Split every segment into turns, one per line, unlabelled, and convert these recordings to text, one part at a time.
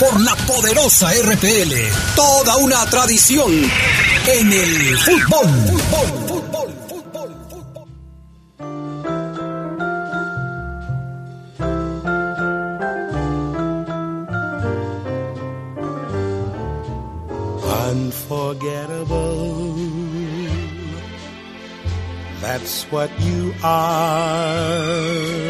por la poderosa RPL. Toda una tradición en el fútbol. fútbol, fútbol, fútbol, fútbol.
Unforgettable. That's what you are.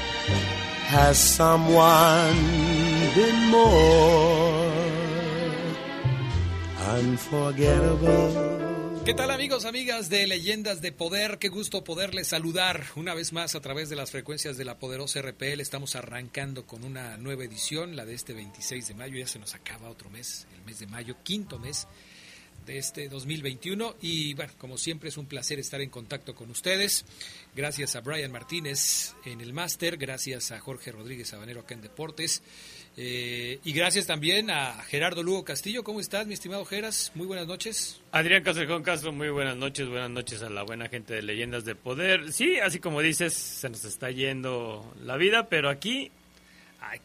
has someone been more unforgettable.
¿Qué tal amigos, amigas de Leyendas de Poder? Qué gusto poderles saludar una vez más a través de las frecuencias de la poderosa RPL. Estamos arrancando con una nueva edición, la de este 26 de mayo. Ya se nos acaba otro mes, el mes de mayo, quinto mes de este 2021 y bueno, como siempre es un placer estar en contacto con ustedes. Gracias a Brian Martínez en el máster, gracias a Jorge Rodríguez Sabanero acá en Deportes eh, y gracias también a Gerardo Lugo Castillo. ¿Cómo estás, mi estimado Geras? Muy buenas noches.
Adrián Castrejón Castro, muy buenas noches. Buenas noches a la buena gente de Leyendas de Poder. Sí, así como dices, se nos está yendo la vida, pero aquí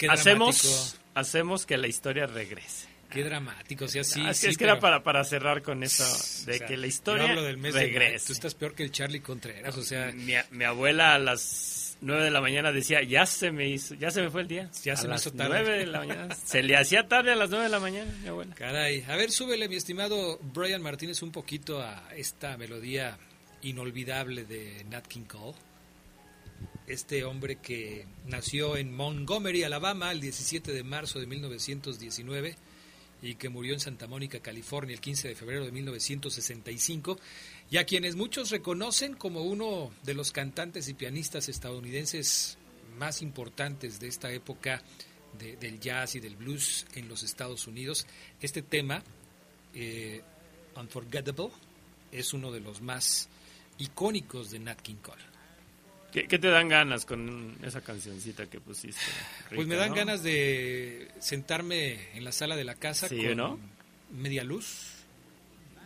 hacemos, hacemos que la historia regrese.
Qué dramático, o sea, sí.
es,
que,
era para, para cerrar con eso de que la historia
del mes regrese. tú estás peor que el Charlie Contreras, o sea.
Mi, mi abuela a las 9 de la mañana decía, ya se me hizo, ya se me fue el día.
Ya a se
las
me hizo tarde.
9 de la mañana. se le hacía tarde a las 9 de la mañana, mi abuela.
Caray. A ver, súbele, mi estimado Brian Martínez, un poquito a esta melodía inolvidable de Nat King Cole. Este hombre que nació en Montgomery, Alabama, el 17 de marzo de 1919 y que murió en Santa Mónica, California, el 15 de febrero de 1965 y a quienes muchos reconocen como uno de los cantantes y pianistas estadounidenses más importantes de esta época del jazz y del blues en los Estados Unidos. Este tema, eh, Unforgettable, es uno de los más icónicos de Nat King Cole.
¿Qué, te dan ganas con esa cancioncita que pusiste?
pues me dan ganas de sentarme en la sala de la casa con media luz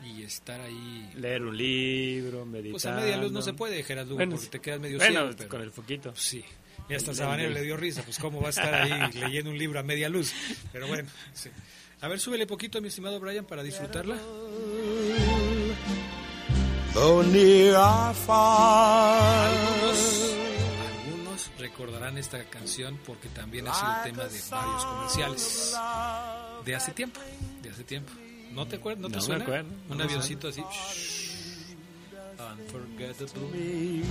y estar ahí.
Leer un libro, meditar.
Pues a media luz no se puede, Gerardo, porque te quedas medio
bueno, con el foquito.
Sí. Y hasta Sabanero le dio risa, pues cómo va a estar ahí leyendo un libro a media luz. Pero bueno, sí. A ver, súbele poquito, mi estimado Brian, para disfrutarla. Algunos, algunos recordarán esta canción porque también ha sido tema de varios comerciales de hace tiempo, de hace tiempo. ¿No te acuerdas? ¿No te suena? Me acuerdo, Un avioncito así. Unforgettable.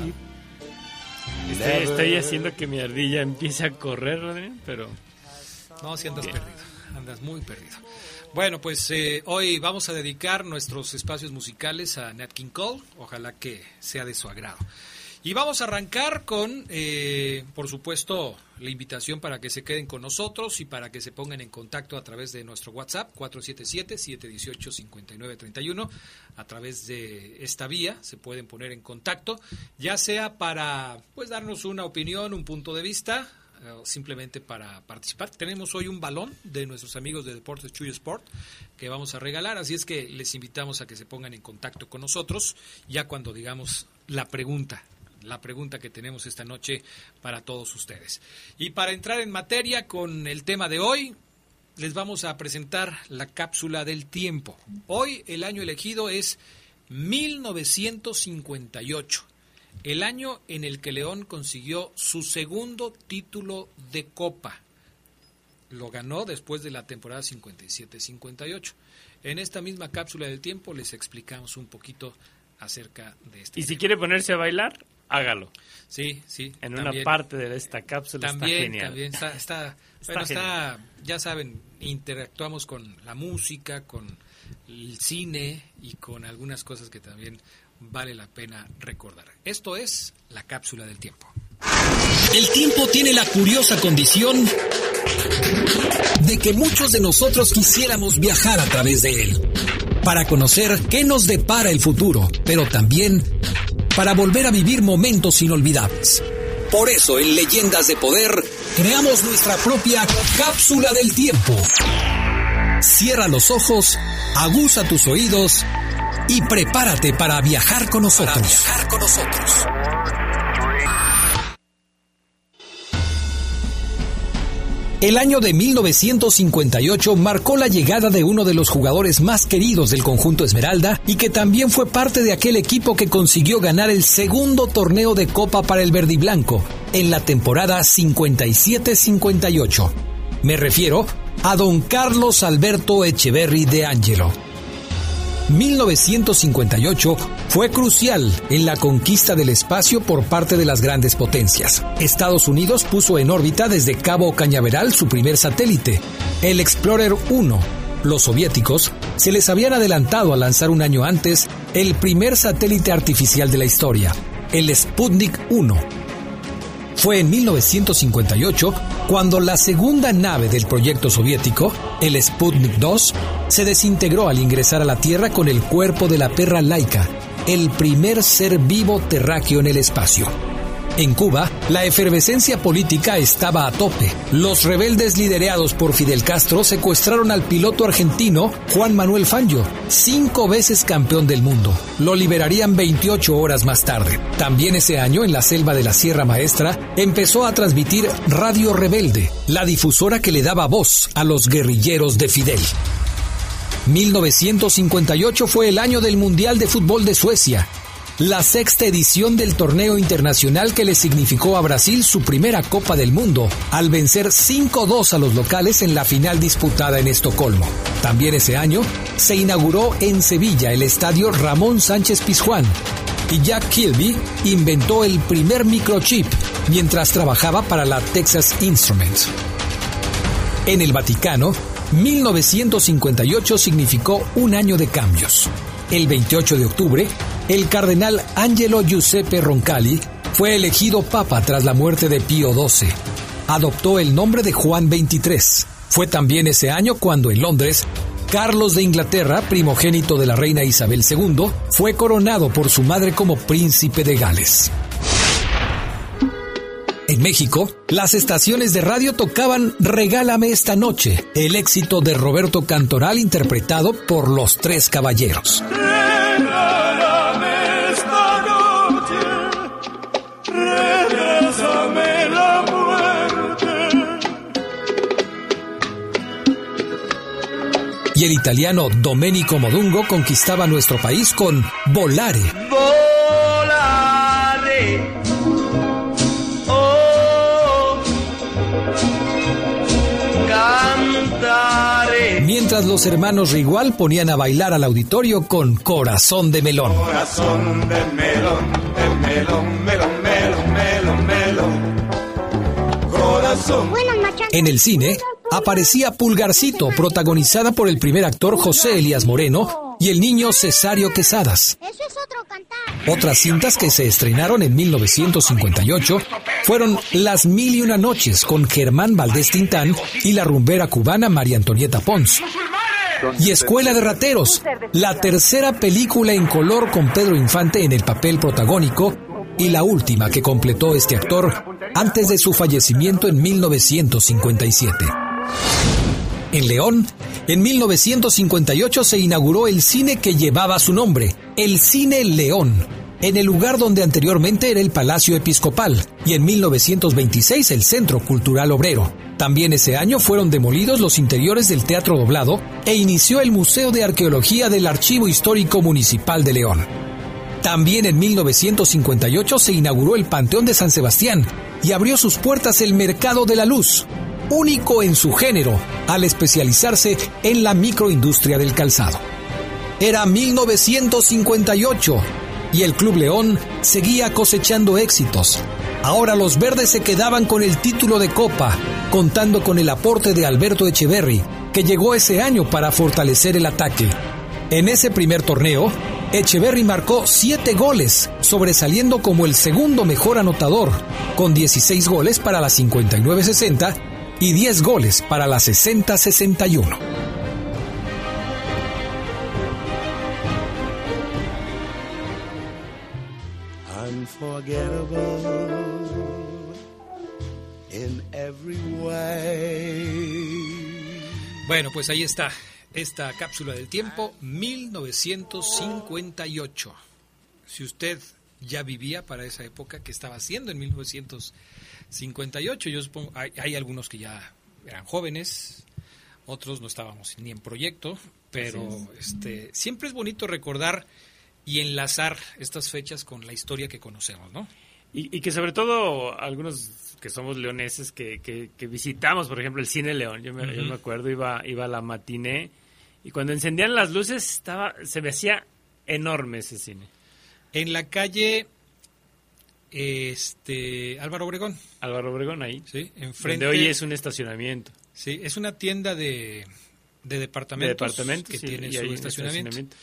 Estoy, estoy, haciendo que mi ardilla empiece a correr, pero...
No, si andas perdido. Andas muy perdido. Bueno, pues eh, hoy vamos a dedicar nuestros espacios musicales a Nat King Cole. Ojalá que sea de su agrado. Y vamos a arrancar con, eh, por supuesto, la invitación para que se queden con nosotros y para que se pongan en contacto a través de nuestro WhatsApp 477-718-5931. A través de esta vía se pueden poner en contacto, ya sea para pues darnos una opinión, un punto de vista, eh, simplemente para participar. Tenemos hoy un balón de nuestros amigos de Deportes Chuy Sport que vamos a regalar, así es que les invitamos a que se pongan en contacto con nosotros ya cuando digamos la pregunta la pregunta que tenemos esta noche para todos ustedes. Y para entrar en materia con el tema de hoy, les vamos a presentar la cápsula del tiempo. Hoy el año elegido es 1958, el año en el que León consiguió su segundo título de Copa.
lo ganó después de la temporada 57-58. En esta misma cápsula del tiempo les explicamos un poquito acerca de este.
Y si quiere ponerse a bailar, hágalo.
Sí, sí.
En una parte de esta cápsula
también,
está genial.
También está, está, está, ya saben, interactuamos con la música, con el cine y con algunas cosas que también vale la pena recordar. Esto es la cápsula del tiempo.
El tiempo tiene la curiosa condición de que muchos de nosotros quisiéramos viajar a través de él, para conocer qué nos depara el futuro, pero también para volver a vivir momentos inolvidables. Por eso en Leyendas de Poder creamos nuestra propia cápsula del tiempo. Cierra los ojos, aguza tus oídos y prepárate para viajar con nosotros. Para viajar con nosotros. El año de 1958 marcó la llegada de uno de los jugadores más queridos del conjunto Esmeralda y que también fue parte de aquel equipo que consiguió ganar el segundo torneo de Copa para el Verde y Blanco en la temporada 57-58. Me refiero a don Carlos Alberto Echeverry de Angelo. 1958 fue crucial en la conquista del espacio por parte de las grandes potencias. Estados Unidos puso en órbita desde Cabo Cañaveral su primer satélite, el Explorer 1. Los soviéticos se les habían adelantado a lanzar un año antes el primer satélite artificial de la historia, el Sputnik 1 fue en 1958 cuando la segunda nave del proyecto soviético, el Sputnik 2, se desintegró al ingresar a la Tierra con el cuerpo de la perra laica, el primer ser vivo terráqueo en el espacio. En Cuba, la efervescencia política estaba a tope. Los rebeldes liderados por Fidel Castro secuestraron al piloto argentino Juan Manuel Fangio, cinco veces campeón del mundo. Lo liberarían 28 horas más tarde. También ese año, en la selva de la Sierra Maestra, empezó a transmitir Radio Rebelde, la difusora que le daba voz a los guerrilleros de Fidel. 1958 fue el año del Mundial de Fútbol de Suecia la sexta edición del torneo internacional que le significó a Brasil su primera Copa del Mundo, al vencer 5-2 a los locales en la final disputada en Estocolmo. También ese año se inauguró en Sevilla el estadio Ramón Sánchez Pizjuán y Jack Kilby inventó el primer microchip mientras trabajaba para la Texas Instruments. En el Vaticano, 1958 significó un año de cambios. El 28 de octubre, el cardenal Angelo Giuseppe Roncalli fue elegido papa tras la muerte de Pío XII. Adoptó el nombre de Juan XXIII. Fue también ese año cuando en Londres, Carlos de Inglaterra, primogénito de la reina Isabel II, fue coronado por su madre como príncipe de Gales. En México, las estaciones de radio tocaban Regálame esta noche, el éxito de Roberto Cantoral interpretado por Los Tres Caballeros. Y el italiano Domenico Modungo conquistaba nuestro país con Volare. Volare. Oh, cantare. Mientras los hermanos Rigual ponían a bailar al auditorio con Corazón de Melón. Corazón de melón, de melón, melón, melón, melón, melón. Corazón. En el cine, aparecía Pulgarcito, protagonizada por el primer actor José Elías Moreno y el niño Cesario Quesadas. Otras cintas que se estrenaron en 1958 fueron Las Mil y Una Noches con Germán Valdés Tintán y la rumbera cubana María Antonieta Pons. Y Escuela de Rateros, la tercera película en color con Pedro Infante en el papel protagónico y la última que completó este actor antes de su fallecimiento en 1957. En León, en 1958 se inauguró el cine que llevaba su nombre, el Cine León, en el lugar donde anteriormente era el Palacio Episcopal, y en 1926 el Centro Cultural Obrero. También ese año fueron demolidos los interiores del Teatro Doblado e inició el Museo de Arqueología del Archivo Histórico Municipal de León. También en 1958 se inauguró el Panteón de San Sebastián y abrió sus puertas el Mercado de la Luz,
único en su género al especializarse en la microindustria del calzado. Era 1958 y el Club León seguía cosechando éxitos. Ahora los verdes se quedaban con el título de Copa, contando con el aporte de Alberto Echeverry, que llegó ese año para fortalecer el ataque. En ese primer torneo, Echeverry marcó 7 goles, sobresaliendo como el segundo mejor anotador, con 16 goles para la 59-60 y 10 goles para la 60-61.
Bueno, pues ahí está esta cápsula del tiempo 1958. Si usted ya vivía para esa época, ¿qué estaba haciendo en 1958? Yo supongo, hay, hay algunos que ya eran jóvenes, otros no estábamos ni en proyecto, pero este siempre es bonito recordar y enlazar estas fechas con la historia que conocemos, ¿no?
Y, que sobre todo algunos que somos leoneses que, que, visitamos, por ejemplo, el Cine León, yo me, yo me acuerdo, iba, iba a la matiné y cuando encendían las luces estaba se me hacía enorme ese cine.
En la calle este Álvaro Obregón.
Álvaro Obregón ahí.
Sí, enfrente.
Donde hoy es un estacionamiento.
Sí, es una tienda de, de departamentos, que tiene su estacionamiento.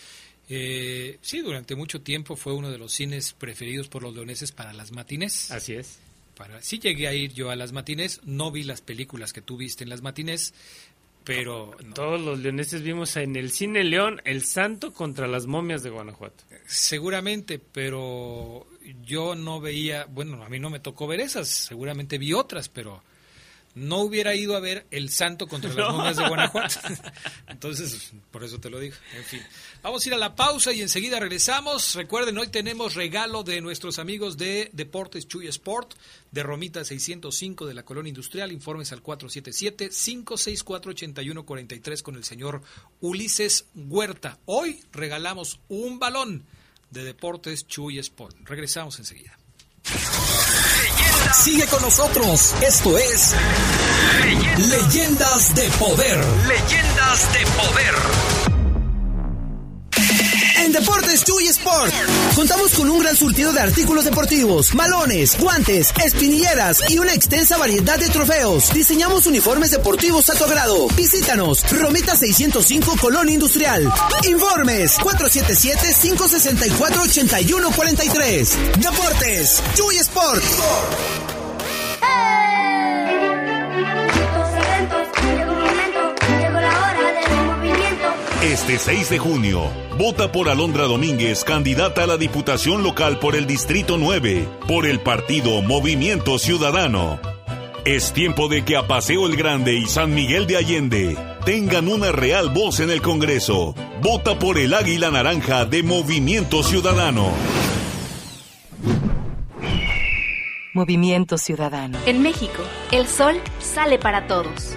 Eh, sí, durante mucho tiempo fue uno de los cines preferidos por los leoneses para las matines.
Así es.
Para, sí llegué a ir yo a las matines, no vi las películas que tú viste en las matines, pero
todos los leoneses vimos en el cine León El Santo contra las momias de Guanajuato.
Seguramente, pero yo no veía, bueno, a mí no me tocó ver esas, seguramente vi otras, pero no hubiera ido a ver El Santo contra las momias de Guanajuato. Entonces, por eso te lo digo. En fin, vamos a ir a la pausa y enseguida regresamos. Recuerden, hoy tenemos regalo de nuestros amigos de Deportes Chuy Sport, de Romita 605 de la Colonia Industrial. Informes al 477-564-8143 con el señor Ulises Huerta. Hoy regalamos un balón de Deportes Chuy Sport. Regresamos enseguida.
Sigue con nosotros. Esto es Leyendas, de Poder.
Leyendas de Poder. En Deportes Chuy Sport contamos con un gran surtido de artículos deportivos, malones, guantes, espinilleras y una extensa variedad de trofeos. Diseñamos uniformes deportivos a tu agrado. Visítanos, Romita 605 Colón Industrial. Informes 477-564-8143. Deportes Chuy Sport.
Este 6 de junio, vota por Alondra Domínguez, candidata a la Diputación Local por el Distrito 9, por el partido Movimiento Ciudadano. Es tiempo de que a Paseo el Grande y San Miguel de Allende tengan una real voz en el Congreso. Vota por el Águila Naranja de Movimiento Ciudadano.
Movimiento Ciudadano.
En México, el sol sale para todos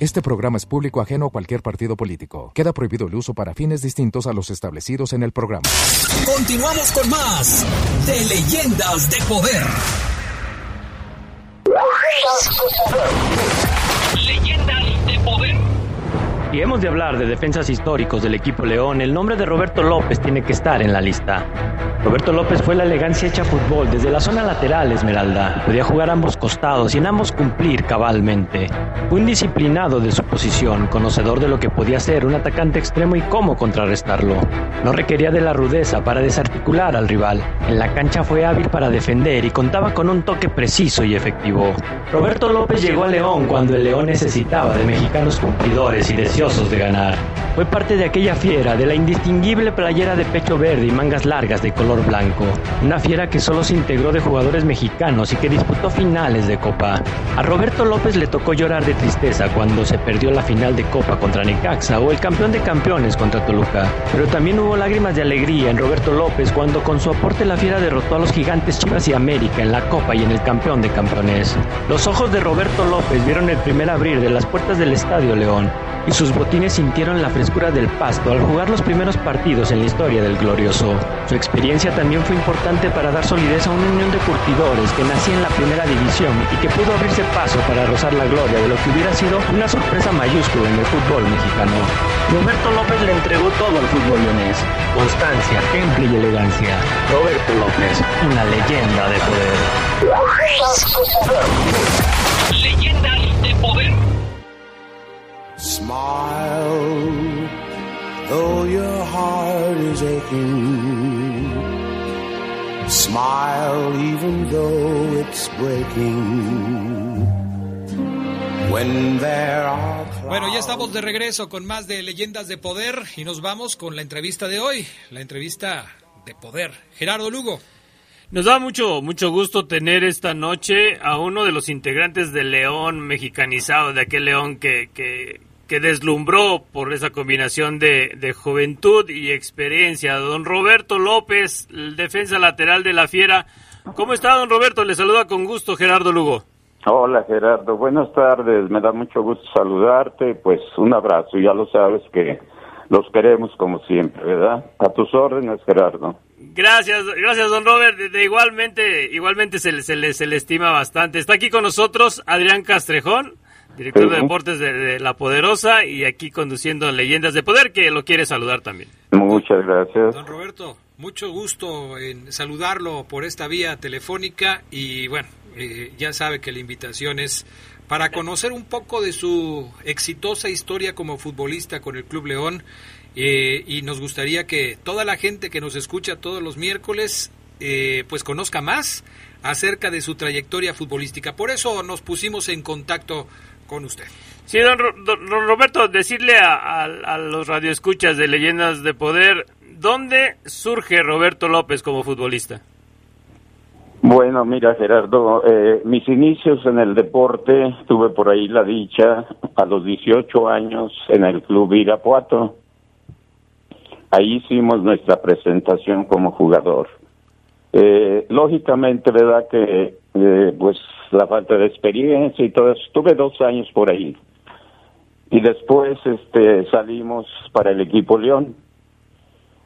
Este programa es público ajeno a cualquier partido político. Queda prohibido el uso para fines distintos a los establecidos en el programa.
Continuamos con más de Leyendas de Poder.
Leyendas de Poder.
Y hemos de hablar de defensas históricos del equipo León. El nombre de Roberto López tiene que estar en la lista.
Roberto López fue la elegancia hecha fútbol desde la zona lateral Esmeralda. Podía jugar ambos costados y en ambos cumplir cabalmente. Fue un disciplinado de su posición, conocedor de lo que podía ser un atacante extremo y cómo contrarrestarlo. No requería de la rudeza para desarticular al rival. En la cancha fue hábil para defender y contaba con un toque preciso y efectivo. Roberto López llegó a León cuando el León necesitaba de mexicanos cumplidores y deseosos de ganar. Fue parte de aquella fiera, de la indistinguible playera de pecho verde y mangas largas de color blanco. Una fiera que solo se integró de jugadores mexicanos y que disputó finales de Copa. A Roberto López le tocó llorar de tristeza cuando se perdió la final de Copa contra Necaxa o el campeón de campeones contra Toluca. Pero también hubo lágrimas de alegría en Roberto López cuando con su aporte la fiera derrotó a los gigantes Chivas y América en la Copa y en el campeón de campeones. Los ojos de Roberto López vieron el primer abrir de las puertas del Estadio León y sus botines sintieron la frescura del pasto al jugar los primeros partidos en la historia del glorioso. Su experiencia también fue importante para dar solidez a una unión de curtidores que nacía en la primera división y que pudo abrirse paso para rozar la gloria de lo que hubiera sido una sorpresa mayúscula en el fútbol mexicano. Roberto López le entregó todo al fútbol leonés. Constancia, temple y elegancia. Roberto López, una leyenda de poder.
Leyendas de poder.
Smile, though your heart is aching. Smile, even though it's breaking. When there are
bueno, ya estamos de regreso con más de Leyendas de Poder y nos vamos con la entrevista de hoy, la entrevista de poder. Gerardo Lugo.
Nos da mucho, mucho gusto tener esta noche a uno de los integrantes del León mexicanizado, de aquel León que, que, que deslumbró por esa combinación de, de, juventud y experiencia. Don Roberto López, el defensa lateral de la Fiera. ¿Cómo está, don Roberto? Le saluda con gusto Gerardo Lugo.
Hola, Gerardo. Buenas tardes. Me da mucho gusto saludarte. Pues un abrazo. Ya lo sabes que los queremos como siempre, ¿verdad? A tus órdenes, Gerardo.
Gracias, gracias, don Robert. De, igualmente, igualmente se, se, le, se le estima bastante. Está aquí con nosotros Adrián Castrejón director de deportes de, La Poderosa y aquí conduciendo Leyendas de Poder, que lo quiere saludar también.
Muchas gracias.
Don Roberto, mucho gusto en saludarlo por esta vía telefónica y bueno, eh, ya sabe que la invitación es para conocer un poco de su exitosa historia como futbolista con el Club León eh, y nos gustaría que toda la gente que nos escucha todos los miércoles eh, pues conozca más acerca de su trayectoria futbolística. Por eso nos pusimos en contacto con usted.
Sí, don, Roberto, decirle a, los radioescuchas de Leyendas de Poder, ¿dónde surge Roberto López como futbolista?
Bueno, mira Gerardo, eh, mis inicios en el deporte tuve por ahí la dicha a los 18 años en el club Irapuato. Ahí hicimos nuestra presentación como jugador. Eh, lógicamente, verdad que eh, pues la falta de experiencia y todo eso. Estuve dos años por ahí. Y después este, salimos para el equipo León.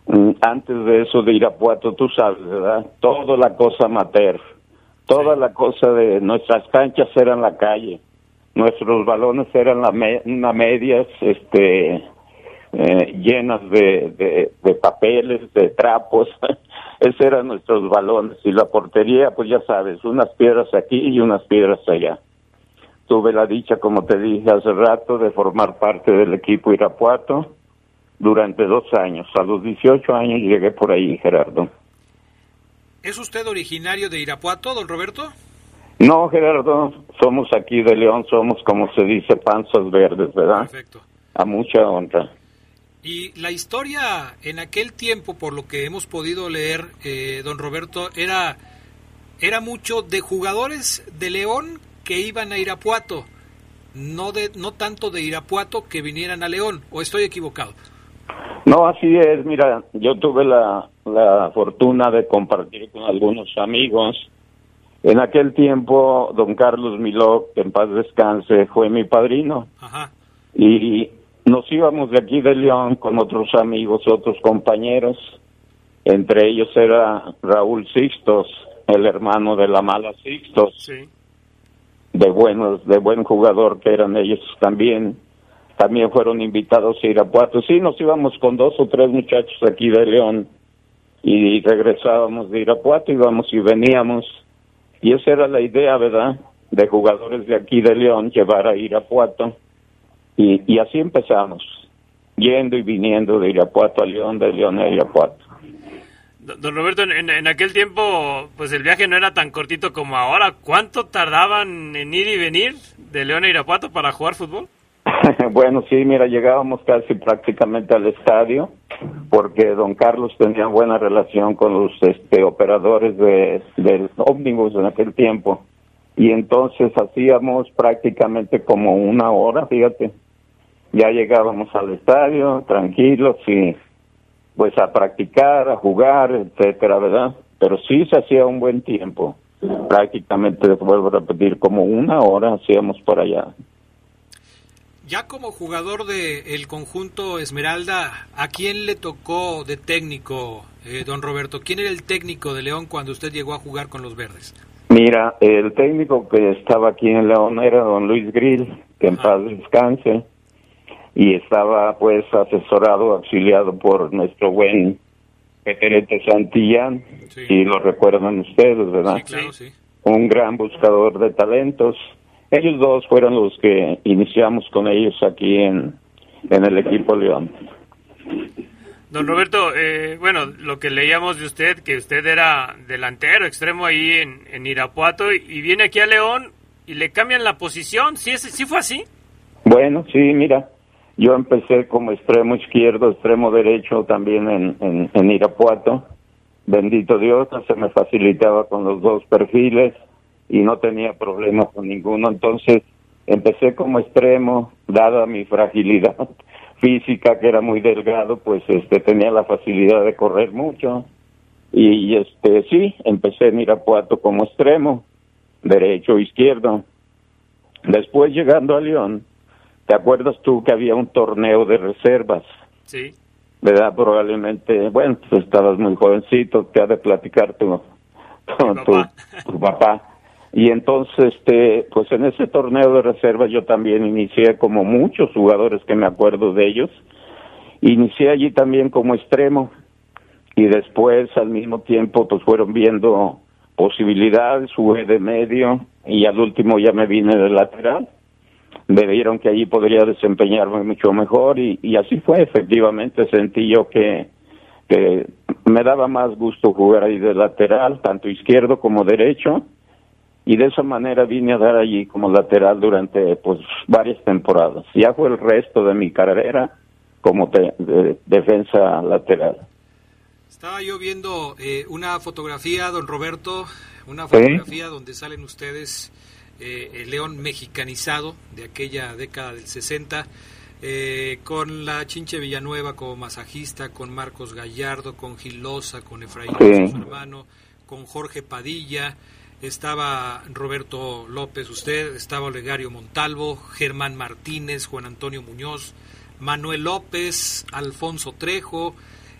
Mm, antes de eso de Irapuato, tú sabes, ¿verdad? Toda la cosa mater, toda la cosa de nuestras canchas eran la calle, nuestros balones eran la medias, este, eh, llenas de, de papeles, de trapos. Esos eran nuestros balones. Y la portería, pues ya sabes, unas piedras aquí y unas piedras allá. Tuve la dicha, como te dije hace rato, de formar parte del equipo Irapuato durante dos años. A los 18 años llegué por ahí, Gerardo.
¿Es usted originario de Irapuato, don Roberto?
No, Gerardo, somos aquí de León, somos como se dice, panzas verdes, ¿verdad? Perfecto. A mucha honra.
Y la historia en aquel tiempo, por lo que hemos podido leer, eh, don Roberto, era, era mucho de jugadores de León que iban a Irapuato, no, de, no tanto de Irapuato que vinieran a León, o estoy equivocado.
No, así es, mira, yo tuve la, la fortuna de compartir con algunos amigos. En aquel tiempo, don Carlos Miló, que en paz descanse, fue mi padrino. Ajá. Y nos íbamos de aquí de León con otros amigos, otros compañeros. Entre ellos era Raúl Sixtos, el hermano de la mala Sixtos. Sí. De buenos, de buen jugador que eran ellos también. También fueron invitados a Irapuato. Sí, nos íbamos con dos o tres muchachos aquí de León. y regresábamos de Irapuato, íbamos y veníamos. Y esa era la idea, ¿verdad? De jugadores de aquí de León llevar a Irapuato. Y, y así empezamos, yendo y viniendo de Irapuato a León, de León a Irapuato.
Don Roberto, en, en, aquel tiempo, pues el viaje no era tan cortito como ahora. ¿Cuánto tardaban en ir y venir de León a Irapuato para jugar fútbol?
bueno, sí, mira, llegábamos casi prácticamente al estadio porque don Carlos tenía buena relación con los este, operadores de, del ómnibus en aquel tiempo. Y entonces hacíamos prácticamente como una hora, fíjate. Ya llegábamos al estadio tranquilos y pues a practicar, a jugar, etcétera, ¿verdad? Pero sí se hacía un buen tiempo. Prácticamente, vuelvo a repetir, como una hora hacíamos por allá.
Ya como jugador del el conjunto Esmeralda, ¿a quién le tocó de técnico, eh, don Roberto? ¿Quién era el técnico de León cuando usted llegó a jugar con los verdes?
Mira, el técnico que estaba aquí en León era don Luis Grill, que en paz descanse, y estaba pues asesorado, auxiliado por nuestro buen Peterete Santillán, si lo recuerdan ustedes, ¿verdad? Sí, claro, sí. Un gran buscador de talentos ellos dos fueron los que iniciamos con ellos aquí en, en el equipo León.
Don Roberto, eh, bueno, lo que leíamos de usted, que usted era delantero, extremo ahí en, en Irapuato, y, viene aquí a León y le cambian la posición, ¿sí, es, ¿sí fue así?
Bueno, sí, mira, yo empecé como extremo izquierdo, extremo derecho también en, en, Irapuato. Bendito Dios, se me facilitaba con los dos perfiles y no tenía problemas con ninguno. Entonces empecé como extremo, dada mi fragilidad física, que era muy delgado, pues este tenía la facilidad de correr mucho. Y, este sí, empecé en Irapuato como extremo, derecho, izquierdo. Después llegando a León, ¿te acuerdas tú que había un torneo de reservas?
Sí.
¿Verdad? Probablemente, bueno, pues estabas muy jovencito, te ha de platicar tu, tu papá. Y entonces, este, pues en ese torneo de reservas yo también inicié como muchos jugadores que me acuerdo de ellos. Inicié allí también como extremo y después al mismo tiempo pues fueron viendo posibilidades, jugué de medio y al último ya me vine de lateral. Me vieron que allí podría desempeñarme mucho mejor y, así fue, efectivamente sentí yo que, que me daba más gusto jugar ahí de lateral, tanto izquierdo como derecho y de esa manera vine a dar allí como lateral durante pues varias temporadas. Ya fue el resto de mi carrera como de, defensa lateral.
Estaba yo viendo eh, una fotografía, don Roberto, una fotografía donde salen ustedes eh, el león mexicanizado de aquella década del 60, eh, con la Chinche Villanueva como masajista, con Marcos Gallardo, con Gilosa, con Efraín, su hermano, con Jorge Padilla estaba Roberto López, usted, estaba Olegario Montalvo, Germán Martínez, Juan Antonio Muñoz, Manuel López, Alfonso Trejo,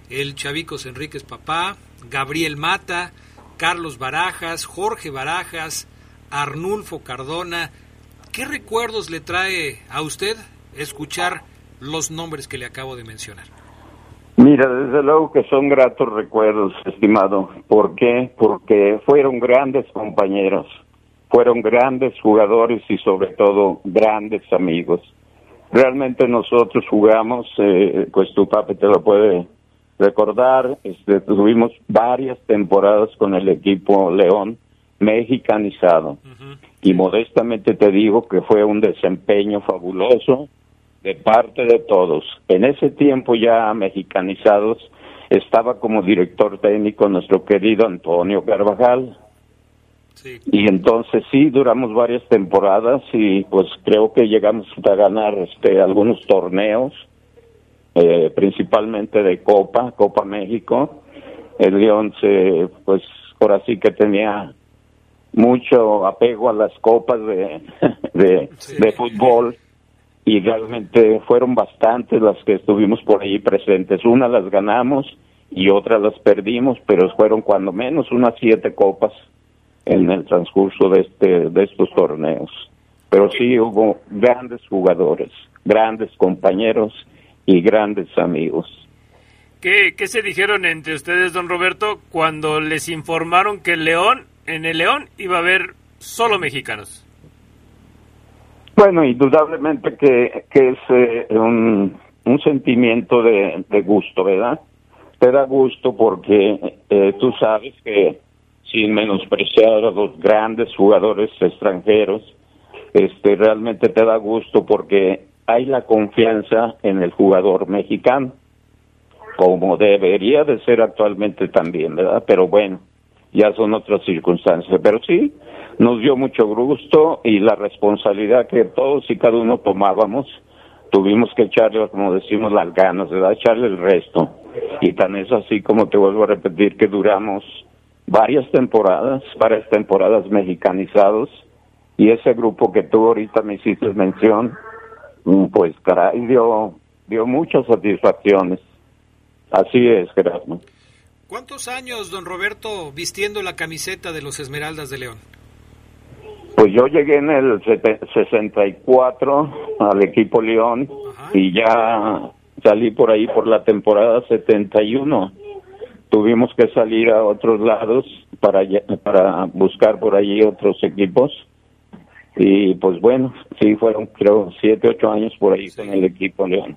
el Chavicos Enríquez Papá, Gabriel Mata, Carlos Barajas, Jorge Barajas, Arnulfo Cardona. ¿Qué recuerdos le trae a usted escuchar los nombres que le acabo de mencionar?
Mira, desde luego que son gratos recuerdos, estimado. ¿Por qué? Porque fueron grandes compañeros, fueron grandes jugadores y sobre todo grandes amigos. Realmente nosotros jugamos, eh, pues tu papá te lo puede recordar, este, tuvimos varias temporadas con el equipo León mexicanizado. Y modestamente te digo que fue un desempeño fabuloso, de parte de todos. En ese tiempo ya mexicanizados estaba como director técnico nuestro querido Antonio Carvajal. Y entonces sí, duramos varias temporadas y pues creo que llegamos a ganar este algunos torneos, eh, principalmente de Copa, Copa México. El León se, pues por así que tenía mucho apego a las copas de, de, de fútbol y realmente fueron bastantes las que estuvimos por ahí presentes. Una las ganamos y otras las perdimos, pero fueron cuando menos unas siete copas en el transcurso de este de estos torneos. Pero sí hubo grandes jugadores, grandes compañeros y grandes amigos.
¿Qué, ¿Qué se dijeron entre ustedes, don Roberto, cuando les informaron que León, en el León, iba a haber solo mexicanos?
Bueno, indudablemente que, que es eh, un, un, sentimiento de, de, gusto, ¿verdad? Te da gusto porque eh, tú sabes que sin menospreciar a los grandes jugadores extranjeros, este realmente te da gusto porque hay la confianza en el jugador mexicano, como debería de ser actualmente también, ¿verdad? Pero bueno, ya son otras circunstancias. Pero sí, nos dio mucho gusto y la responsabilidad que todos y cada uno tomábamos, tuvimos que echarle, como decimos, las ganas, ¿verdad? Echarle el resto. Y tan es así como te vuelvo a repetir que duramos varias temporadas, varias temporadas mexicanizados, y ese grupo que tú ahorita me hiciste mención, mm, pues caray, dio, dio muchas satisfacciones. Así es, Gerardo.
¿Cuántos años, don Roberto, vistiendo la camiseta de los Esmeraldas de León?
Pues yo llegué en el 64 al equipo León y ya salí por ahí por la temporada 71. Tuvimos que salir a otros lados para, para buscar por allí otros equipos. Y pues bueno, sí, fueron creo siete, ocho años por ahí con el equipo León.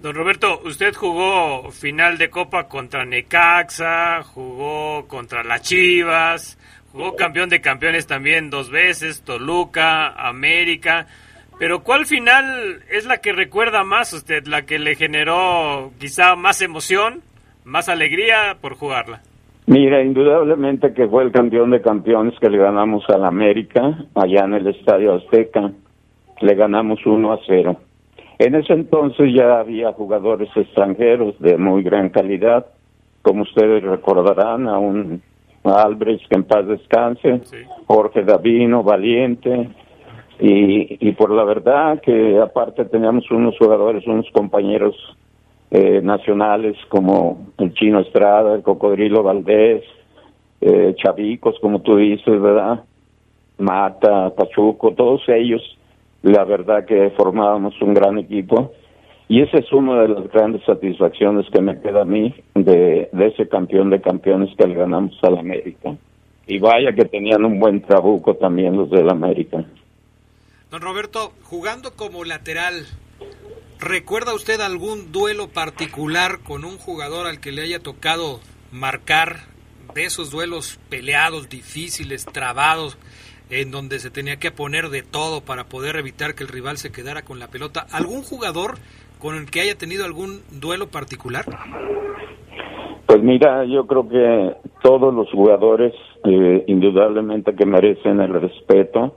Don Roberto, usted jugó final de Copa contra Necaxa, jugó contra las Chivas, jugó campeón de campeones también dos veces, Toluca, América. Pero ¿cuál final es la que recuerda más usted, la que le generó quizá más emoción, más alegría por jugarla?
Mira, indudablemente que fue el campeón de campeones que le ganamos al América allá en el Estadio Azteca. Le ganamos 1 a 0 en ese entonces ya había jugadores extranjeros de muy gran calidad, como ustedes recordarán, a un Albrecht que en paz descanse, Jorge Davino, Valiente, y, y por la verdad que aparte teníamos unos jugadores, unos compañeros eh, nacionales como el Chino Estrada, el Cocodrilo Valdés, eh, Chavicos, como tú dices, ¿verdad? Mata, Pachuco, todos ellos la verdad que formábamos un gran equipo y esa es una de las grandes satisfacciones que me queda a mí de, ese campeón de campeones que le ganamos al América. Y vaya que tenían un buen trabuco también los del América.
Don Roberto, jugando como lateral, ¿recuerda usted algún duelo particular con un jugador al que le haya tocado marcar de esos duelos peleados, difíciles, trabados? En donde se tenía que poner de todo para poder evitar que el rival se quedara con la pelota. ¿Algún jugador con el que haya tenido algún duelo particular?
Pues mira, yo creo que todos los jugadores eh, indudablemente que merecen el respeto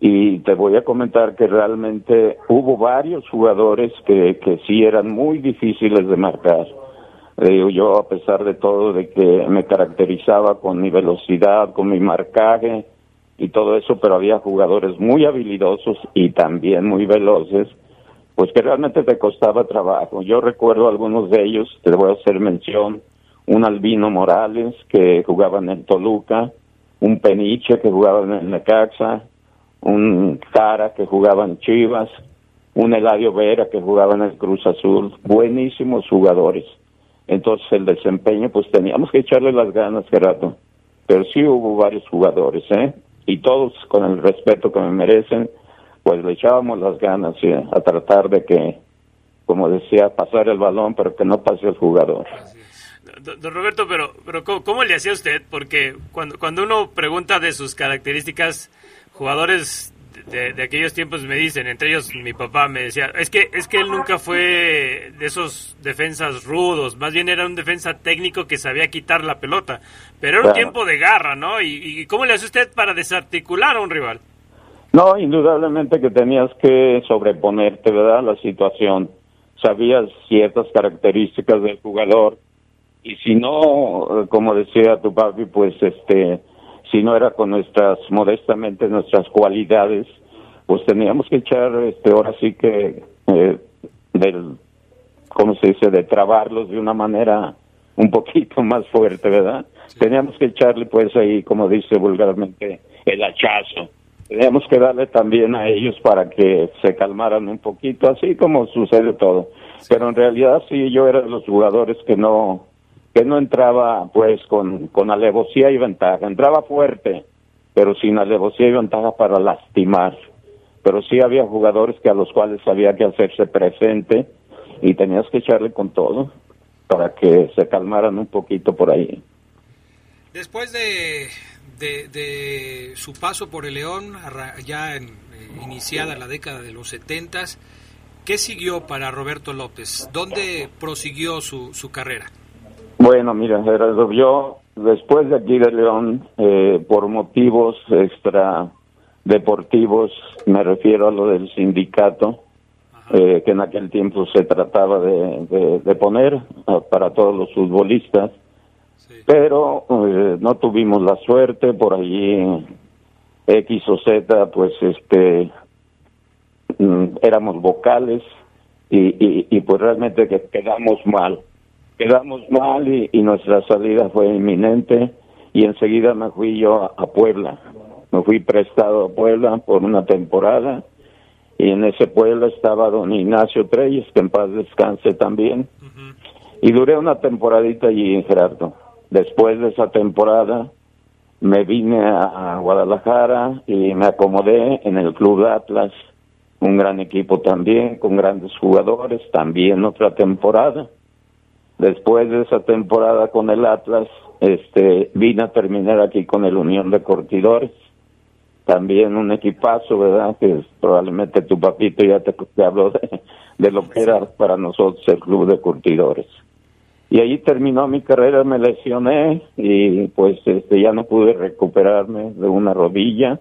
y te voy a comentar que realmente hubo varios jugadores que, que sí eran muy difíciles de marcar. Eh, yo a pesar de todo de que me caracterizaba con mi velocidad, con mi marcaje, y todo eso, pero había jugadores muy habilidosos y también muy veloces, pues que realmente te costaba trabajo. Yo recuerdo algunos de ellos, te voy a hacer mención, un Albino Morales que jugaba en Toluca, un Peniche que jugaba en Necaxa, un Cara que jugaba en Chivas, un Eladio Vera que jugaba en el Cruz Azul, buenísimos jugadores. Entonces el desempeño, pues teníamos que echarle las ganas, Gerardo. Pero sí hubo varios jugadores, ¿eh? Y todos con el respeto que me merecen, pues le echábamos las ganas a tratar de que, como decía, pasar el balón, pero que no pase el jugador.
Don Roberto, pero, pero ¿cómo, le hacía usted? Porque cuando, cuando uno pregunta de sus características, jugadores de, aquellos tiempos me dicen, entre ellos mi papá me decía, es que es que él nunca fue de esos defensas rudos, más bien era un defensa técnico que sabía quitar la pelota, pero era un tiempo de garra, ¿no? ¿Y, cómo le hace usted para desarticular a un rival?
No, indudablemente que tenías que sobreponerte, ¿verdad? La situación. Sabías ciertas características del jugador y si no, como decía tu papi, pues este si no era con nuestras, modestamente, nuestras cualidades, pues teníamos que echar, este, ahora sí que, eh, del, ¿cómo se dice?, de trabarlos de una manera un poquito más fuerte, ¿verdad? Teníamos que echarle, pues, ahí, como dice vulgarmente, el hachazo. teníamos que darle también a ellos para que se calmaran un poquito, así como sucede todo. Pero en realidad sí, yo era de los jugadores que no que no entraba pues con, con alevosía y ventaja, entraba fuerte, pero sin alevosía y ventaja para lastimar. Pero sí había jugadores que a los cuales había que hacerse presente y tenías que echarle con todo para que se calmaran un poquito por ahí.
Después de, de, su paso por el León, ya en, eh, iniciada la década de los setentas, ¿qué siguió para Roberto López? ¿Dónde prosiguió su, su carrera?
Bueno, mira, Gerardo, yo después de aquí de León, eh, por motivos extra deportivos, me refiero a lo del sindicato, eh, que en aquel tiempo se trataba de, de, poner para todos los futbolistas, pero eh, no tuvimos la suerte, por allí X o Z, pues este, mm, éramos vocales y, y, y pues realmente que quedamos mal quedamos mal y, nuestra salida fue inminente y enseguida me fui yo a, Puebla. Me fui prestado a Puebla por una temporada y en ese pueblo estaba don Ignacio Treyes, que en paz descanse también. Y duré una temporadita allí en Gerardo. Después de esa temporada me vine a Guadalajara y me acomodé en el Club Atlas, un gran equipo también, con grandes jugadores, también otra temporada. Después de esa temporada con el Atlas, este, vine a terminar aquí con el Unión de Cortidores. También un equipazo, ¿verdad? Que probablemente tu papito ya te, habló de, lo que era para nosotros el Club de Curtidores. Y ahí terminó mi carrera, me lesioné y pues este, ya no pude recuperarme de una rodilla.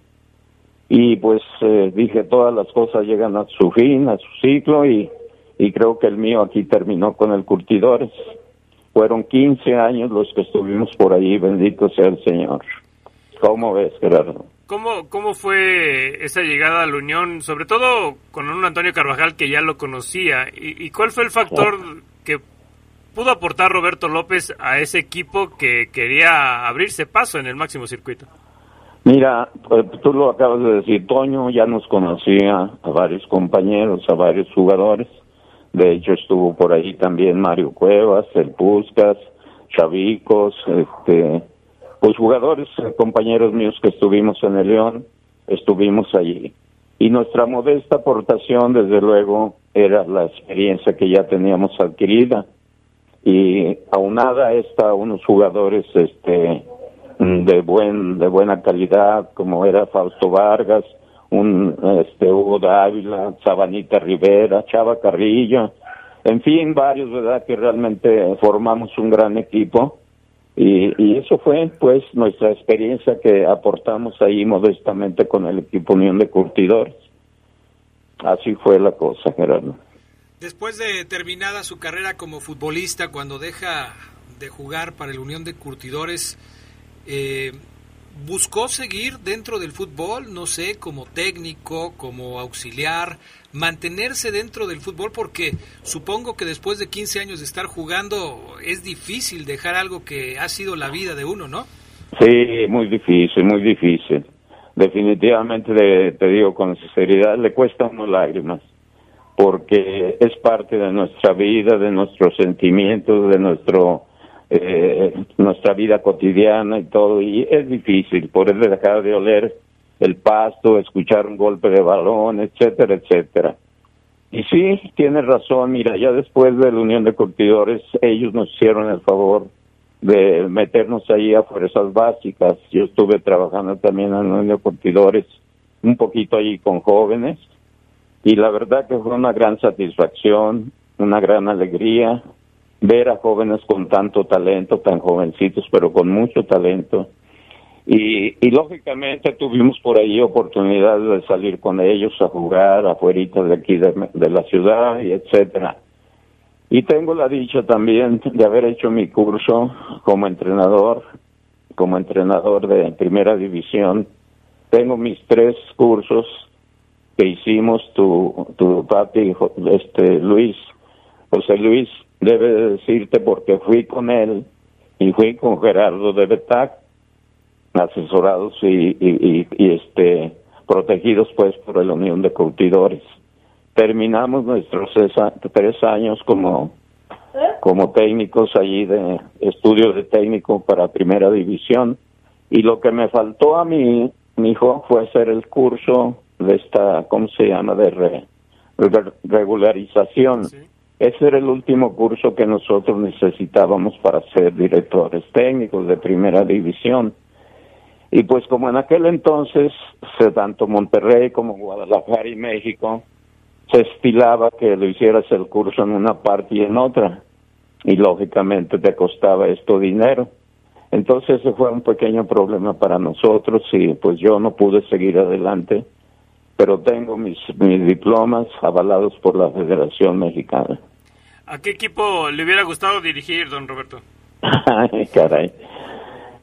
Y pues eh, dije, todas las cosas llegan a su fin, a su ciclo y y creo que el mío aquí terminó con el curtidores. Fueron 15 años los que estuvimos por ahí, bendito sea el Señor. ¿Cómo ves, Gerardo?
¿Cómo, ¿Cómo fue esa llegada a la Unión, sobre todo con un Antonio Carvajal que ya lo conocía? ¿Y, cuál fue el factor que pudo aportar Roberto López a ese equipo que quería abrirse paso en el máximo circuito?
Mira, pues, tú lo acabas de decir, Toño ya nos conocía a varios compañeros, a varios jugadores de hecho, estuvo por ahí también Mario Cuevas, el Puscas, Chavicos, este, pues jugadores, eh, compañeros míos que estuvimos en el León, estuvimos allí. Y nuestra modesta aportación, desde luego, era la experiencia que ya teníamos adquirida. Y aunada esta unos jugadores este de buen de buena calidad como era Fausto Vargas, un este Hugo Dávila, Sabanita Rivera, Chava Carrillo, en fin, varios, ¿verdad? Que realmente formamos un gran equipo y, eso fue pues nuestra experiencia que aportamos ahí modestamente con el equipo Unión de Curtidores. Así fue la cosa, Gerardo.
Después de terminada su carrera como futbolista, cuando deja de jugar para el Unión de Curtidores, eh, buscó seguir dentro del fútbol, no sé, como técnico, como auxiliar, mantenerse dentro del fútbol porque supongo que después de 15 años de estar jugando es difícil dejar algo que ha sido la vida de uno, ¿no?
Sí, muy difícil, muy difícil. Definitivamente te digo con sinceridad, le cuesta unas lágrimas porque es parte de nuestra vida, de nuestros sentimientos, de nuestro eh, nuestra vida cotidiana y todo, y es difícil poder dejar de oler el pasto, escuchar un golpe de balón, etcétera, etcétera. Y sí, tiene razón, mira, ya después de la Unión de Curtidores, ellos nos hicieron el favor de meternos ahí a fuerzas básicas. Yo estuve trabajando también en la Unión de Curtidores, un poquito ahí con jóvenes, y la verdad que fue una gran satisfacción, una gran alegría, ver a jóvenes con tanto talento, tan jovencitos, pero con mucho talento. Y, y lógicamente tuvimos por ahí oportunidad de salir con ellos a jugar afuera de aquí de, la ciudad y etcétera. Y tengo la dicha también de haber hecho mi curso como entrenador, como entrenador de primera división. Tengo mis tres cursos que hicimos tu, tu papi, este Luis, José Luis, debe decirte porque fui con él y fui con Gerardo de Betac, asesorados y, este protegidos pues por la Unión de Curtidores. Terminamos nuestros tres años como, como técnicos allí de estudios de técnico para primera división y lo que me faltó a mí, mi hijo, fue hacer el curso de esta, ¿cómo se llama?, de regularización. Ese era el último curso que nosotros necesitábamos para ser directores técnicos de primera división. Y pues como en aquel entonces, tanto Monterrey como Guadalajara y México, se estilaba que lo hicieras el curso en una parte y en otra. Y lógicamente te costaba esto dinero. Entonces ese fue un pequeño problema para nosotros y pues yo no pude seguir adelante pero tengo mis, mis diplomas avalados por la Federación Mexicana.
¿A qué equipo le hubiera gustado dirigir, don Roberto?
Ay, caray.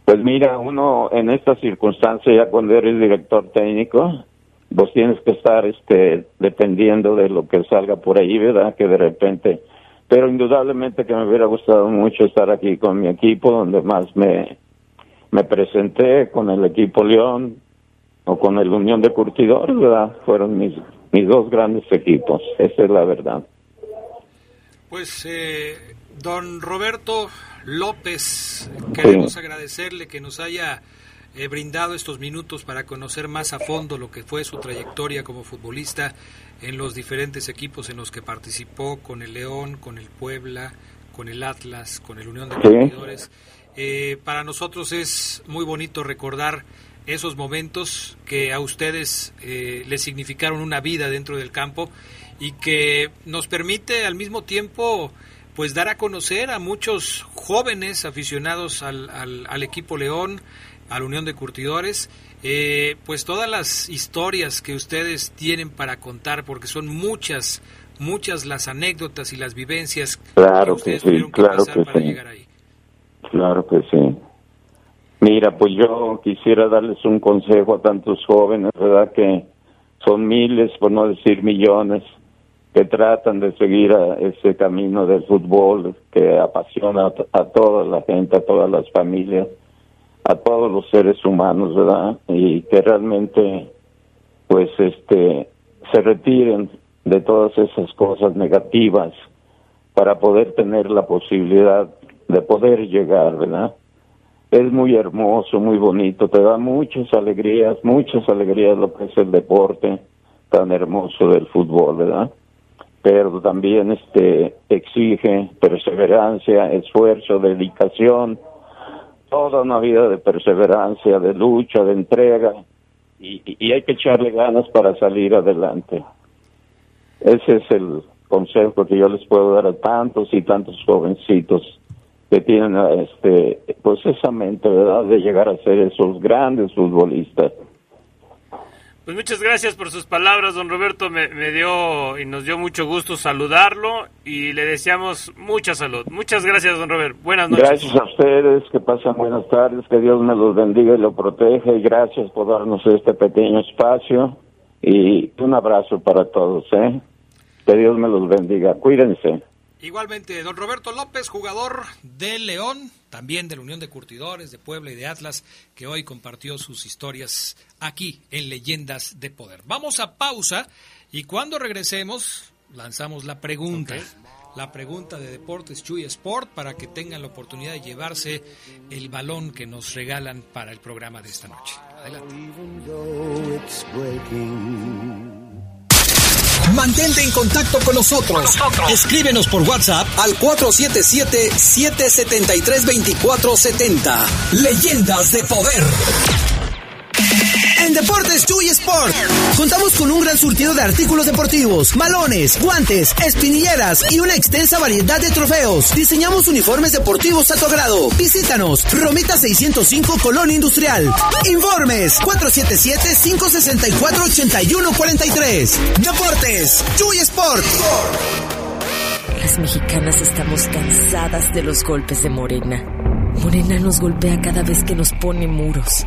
Pues mira, uno en esta circunstancia, ya cuando eres director técnico, vos tienes que estar este, dependiendo de lo que salga por ahí, ¿verdad? Que de repente... Pero indudablemente que me hubiera gustado mucho estar aquí con mi equipo, donde más me, me presenté con el equipo León, o con el Unión de Curtidores, ¿verdad? Fueron mis, mis dos grandes equipos, esa es la verdad.
Pues, eh, don Roberto López, queremos agradecerle que nos haya eh, brindado estos minutos para conocer más a fondo lo que fue su trayectoria como futbolista en los diferentes equipos en los que participó, con el León, con el Puebla, con el Atlas, con el Unión de Curtidores. Eh, para nosotros es muy bonito recordar esos momentos que a ustedes eh, les significaron una vida dentro del campo y que nos permite al mismo tiempo pues dar a conocer a muchos jóvenes aficionados al, al, equipo León, a la Unión de Curtidores, eh, pues todas las historias que ustedes tienen para contar, porque son muchas, muchas las anécdotas y las vivencias
claro que, ustedes sí, claro que, para llegar ahí. Claro que sí. Mira, pues yo quisiera darles un consejo a tantos jóvenes, ¿verdad? Que son miles, por no decir millones, que tratan de seguir a ese camino del fútbol que apasiona a, toda la gente, a todas las familias, a todos los seres humanos, ¿verdad? Y que realmente, pues, este, se retiren de todas esas cosas negativas para poder tener la posibilidad de poder llegar, ¿verdad? Es muy hermoso, muy bonito, te da muchas alegrías, muchas alegrías lo que es el deporte tan hermoso del fútbol, ¿verdad? Pero también este exige perseverancia, esfuerzo, dedicación, toda una vida de perseverancia, de lucha, de entrega, y, y hay que echarle ganas para salir adelante. Ese es el consejo que yo les puedo dar a tantos y tantos jovencitos que tienen este pues esa mente verdad de llegar a ser esos grandes futbolistas.
Pues muchas gracias por sus palabras don Roberto. Me, dio y nos dio mucho gusto saludarlo y le deseamos mucha salud. Muchas gracias don Roberto buenas noches.
Gracias a ustedes que pasen buenas tardes que Dios me los bendiga y lo proteja. Y gracias por darnos este pequeño espacio. Y un abrazo para todos eh que Dios me los bendiga. Cuídense
Igualmente, don Roberto López, jugador de León, también de la Unión de Curtidores, de Puebla y de Atlas, que hoy compartió sus historias aquí en Leyendas de Poder. Vamos a pausa y cuando regresemos lanzamos la pregunta. La pregunta de Deportes Chuy Sport para que tengan la oportunidad de llevarse el balón que nos regalan para el programa de esta noche. Adelante.
Mantente en contacto con nosotros. Escríbenos por WhatsApp al 477-773-2470. Leyendas de Poder. En Deportes Chuy Sport contamos con un gran surtido de artículos deportivos, malones, guantes, espinilleras y una extensa variedad de trofeos. Diseñamos uniformes deportivos a tu agrado. Visítanos, Romita 605 Colón Industrial. Informes 477-564-8143. Deportes Chuy Sport.
Las mexicanas estamos cansadas de los golpes de Morena. Morena nos golpea cada vez que nos pone muros.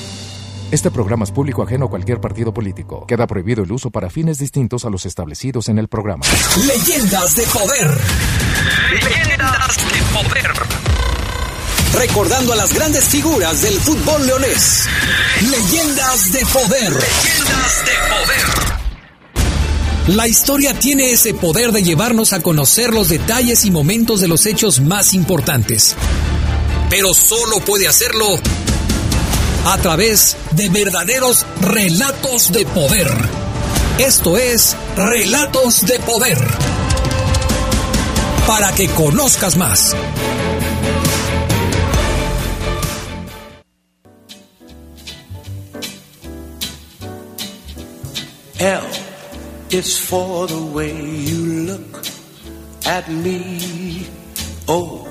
Este programa es público ajeno a cualquier partido político. Queda prohibido el uso para fines distintos a los establecidos en el programa.
Leyendas de poder. Leyendas de poder. Recordando a las grandes figuras del fútbol leonés. Leyendas de poder. Leyendas de poder. La historia tiene ese poder de llevarnos a conocer los detalles y momentos de los hechos más importantes. Pero solo puede hacerlo a través de verdaderos relatos de poder. Esto es Relatos de Poder. Para que conozcas más.
It's for the way you look at me. O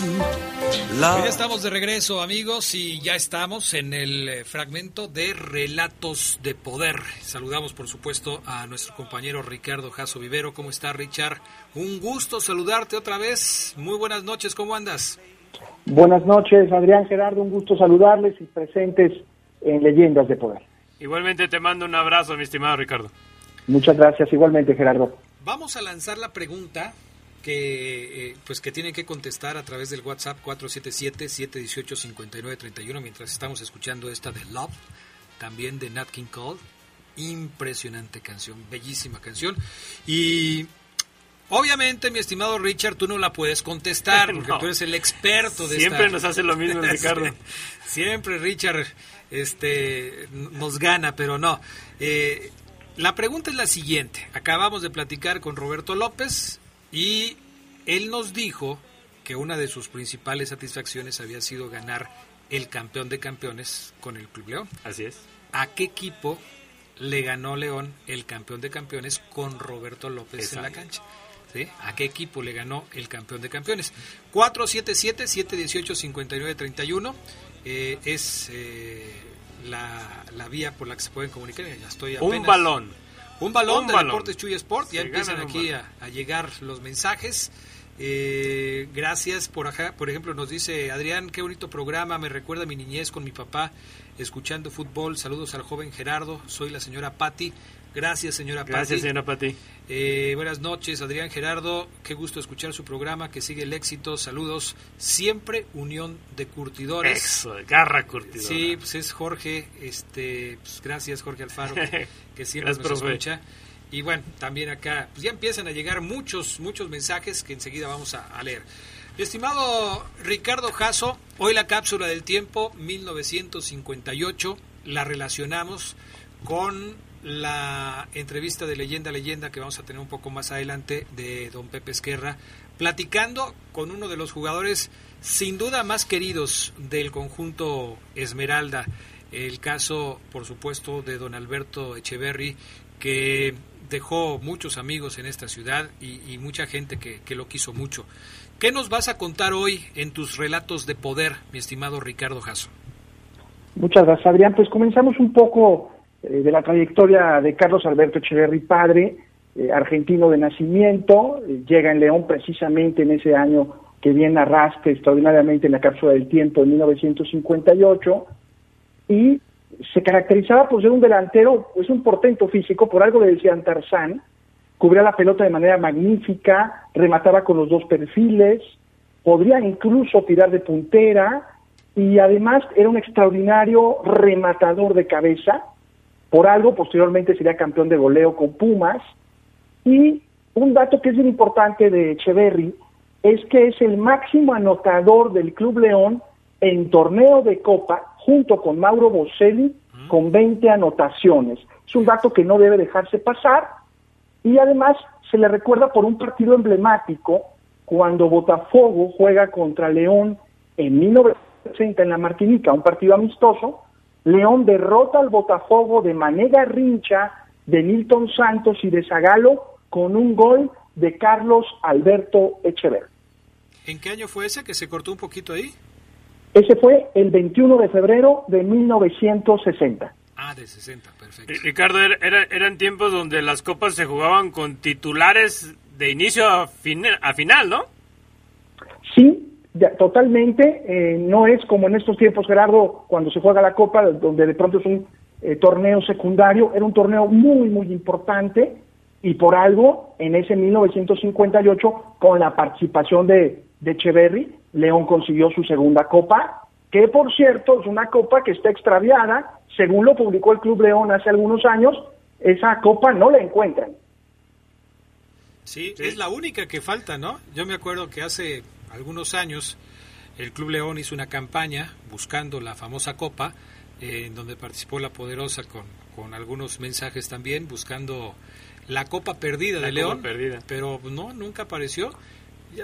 Ya estamos de regreso, amigos, y ya estamos en el eh, fragmento de Relatos de Poder. Saludamos, por supuesto, a nuestro compañero Ricardo Jasso Vivero. ¿Cómo está, Richard? Un gusto saludarte otra vez. Muy buenas noches, ¿cómo andas?
Buenas noches, Adrián Gerardo. Un gusto saludarles y presentes en Leyendas de Poder.
Igualmente te mando un abrazo, mi estimado Ricardo.
Muchas gracias, igualmente, Gerardo.
Vamos a lanzar la pregunta que eh, pues que tienen que contestar a través del WhatsApp 477-718-5931 mientras estamos escuchando esta de Love, también de Nat King Cole. Impresionante canción, bellísima canción. Y obviamente, mi estimado Richard, tú no la puedes contestar porque tú eres el experto de
Siempre nos hace lo mismo, Ricardo.
Siempre Richard este, nos gana, pero no. Eh, la pregunta es la siguiente. Acabamos de platicar con Roberto López, y él nos dijo que una de sus principales satisfacciones había sido ganar el campeón de campeones con el Club León.
Así es.
¿A qué equipo le ganó León el campeón de campeones con Roberto López en la cancha? ¿Sí? ¿A qué equipo le ganó el campeón de campeones? 477-718-5931 eh, es eh, la, la, vía por la que se pueden comunicar. Ya estoy apenas,
Un balón
un balón de Deportes Chuy Sport. Ya empiezan aquí a, llegar los mensajes. Eh, gracias por acá. Por ejemplo, nos dice Adrián, qué bonito programa. Me recuerda a mi niñez con mi papá escuchando fútbol. Saludos al joven Gerardo. Soy la señora Patti. Gracias, señora Patti.
Gracias, señora Patti.
Eh, buenas noches, Adrián Gerardo. Qué gusto escuchar su programa. Que sigue el éxito. Saludos. Siempre Unión de Curtidores.
Eso, garra curtidora.
Sí, pues es Jorge. Este, pues gracias, Jorge Alfaro. que siempre nos escucha. Y bueno, también acá pues ya empiezan a llegar muchos, muchos mensajes que enseguida vamos a, leer. Mi estimado Ricardo Jasso, hoy la cápsula del tiempo 1958 la relacionamos con la entrevista de leyenda a leyenda que vamos a tener un poco más adelante de don Pepe Esquerra, platicando con uno de los jugadores sin duda más queridos del conjunto Esmeralda. El caso, por supuesto, de don Alberto Echeverry, que dejó muchos amigos en esta ciudad y, mucha gente que, lo quiso mucho. ¿Qué nos vas a contar hoy en tus relatos de poder, mi estimado Ricardo Jasso?
Muchas gracias, Adrián. Pues comenzamos un poco eh, de la trayectoria de Carlos Alberto Echeverry padre, eh, argentino de nacimiento, eh, llega en León precisamente en ese año que bien narraste extraordinariamente en la cápsula del tiempo en 1958 y se caracterizaba por ser un delantero, pues un portento físico, por algo le decían Tarzán, cubría la pelota de manera magnífica, remataba con los dos perfiles, podría incluso tirar de puntera y además era un extraordinario rematador de cabeza, por algo posteriormente sería campeón de goleo con Pumas. Y un dato que es bien importante de Echeverry es que es el máximo anotador del Club León en torneo de Copa, junto con Mauro Boselli, con 20 anotaciones. Es un dato que no debe dejarse pasar y además se le recuerda por un partido emblemático cuando Botafogo juega contra León en 1960 en la Martinica, un partido amistoso, León derrota al Botafogo de manera rincha de Milton Santos y de Zagalo con un gol de Carlos Alberto Echever.
¿En qué año fue ese que se cortó un poquito ahí?
Ese fue el 21 de febrero de 1960.
Ah, de 60, perfecto.
Ricardo, eran tiempos donde las copas se jugaban con titulares de inicio a, a final, ¿no?
Sí, totalmente. Eh, no es como en estos tiempos, Gerardo, cuando se juega la Copa, donde de pronto es un eh, torneo secundario. Era un torneo muy, muy importante y por algo, en ese 1958, con la participación de, de Echeverry, León consiguió su segunda Copa, que por cierto es una Copa que está extraviada. Según lo publicó el Club León hace algunos años, esa Copa no la encuentran.
Sí, es la única que falta, ¿no? Yo me acuerdo que hace algunos años el Club León hizo una campaña buscando la famosa copa, eh, en donde participó la Poderosa con, con algunos mensajes también, buscando la copa perdida de León, pero no, nunca apareció.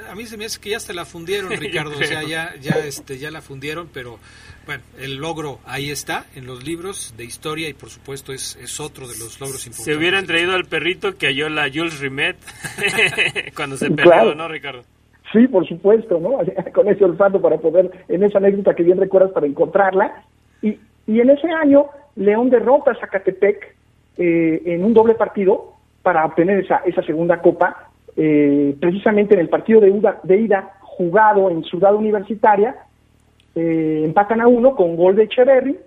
A mí se me hace que ya se la fundieron, Ricardo, o sea, ya, ya, este, ya la fundieron, pero bueno, el logro ahí está en los libros de historia y por supuesto es, es otro de los logros importantes.
Se hubieran traído al perrito que halló la Jules Rimet cuando se perdió, ¿no, Ricardo?
Sí, por supuesto, ¿no? Con ese olfato para poder, en esa anécdota que bien recuerdas, para encontrarla. Y, y en ese año, León derrota a Zacatepec eh, en un doble partido para obtener esa, esa segunda copa, eh, precisamente en el partido de, ida jugado en Ciudad Universitaria, eh, empatan a uno con gol de Echeverry.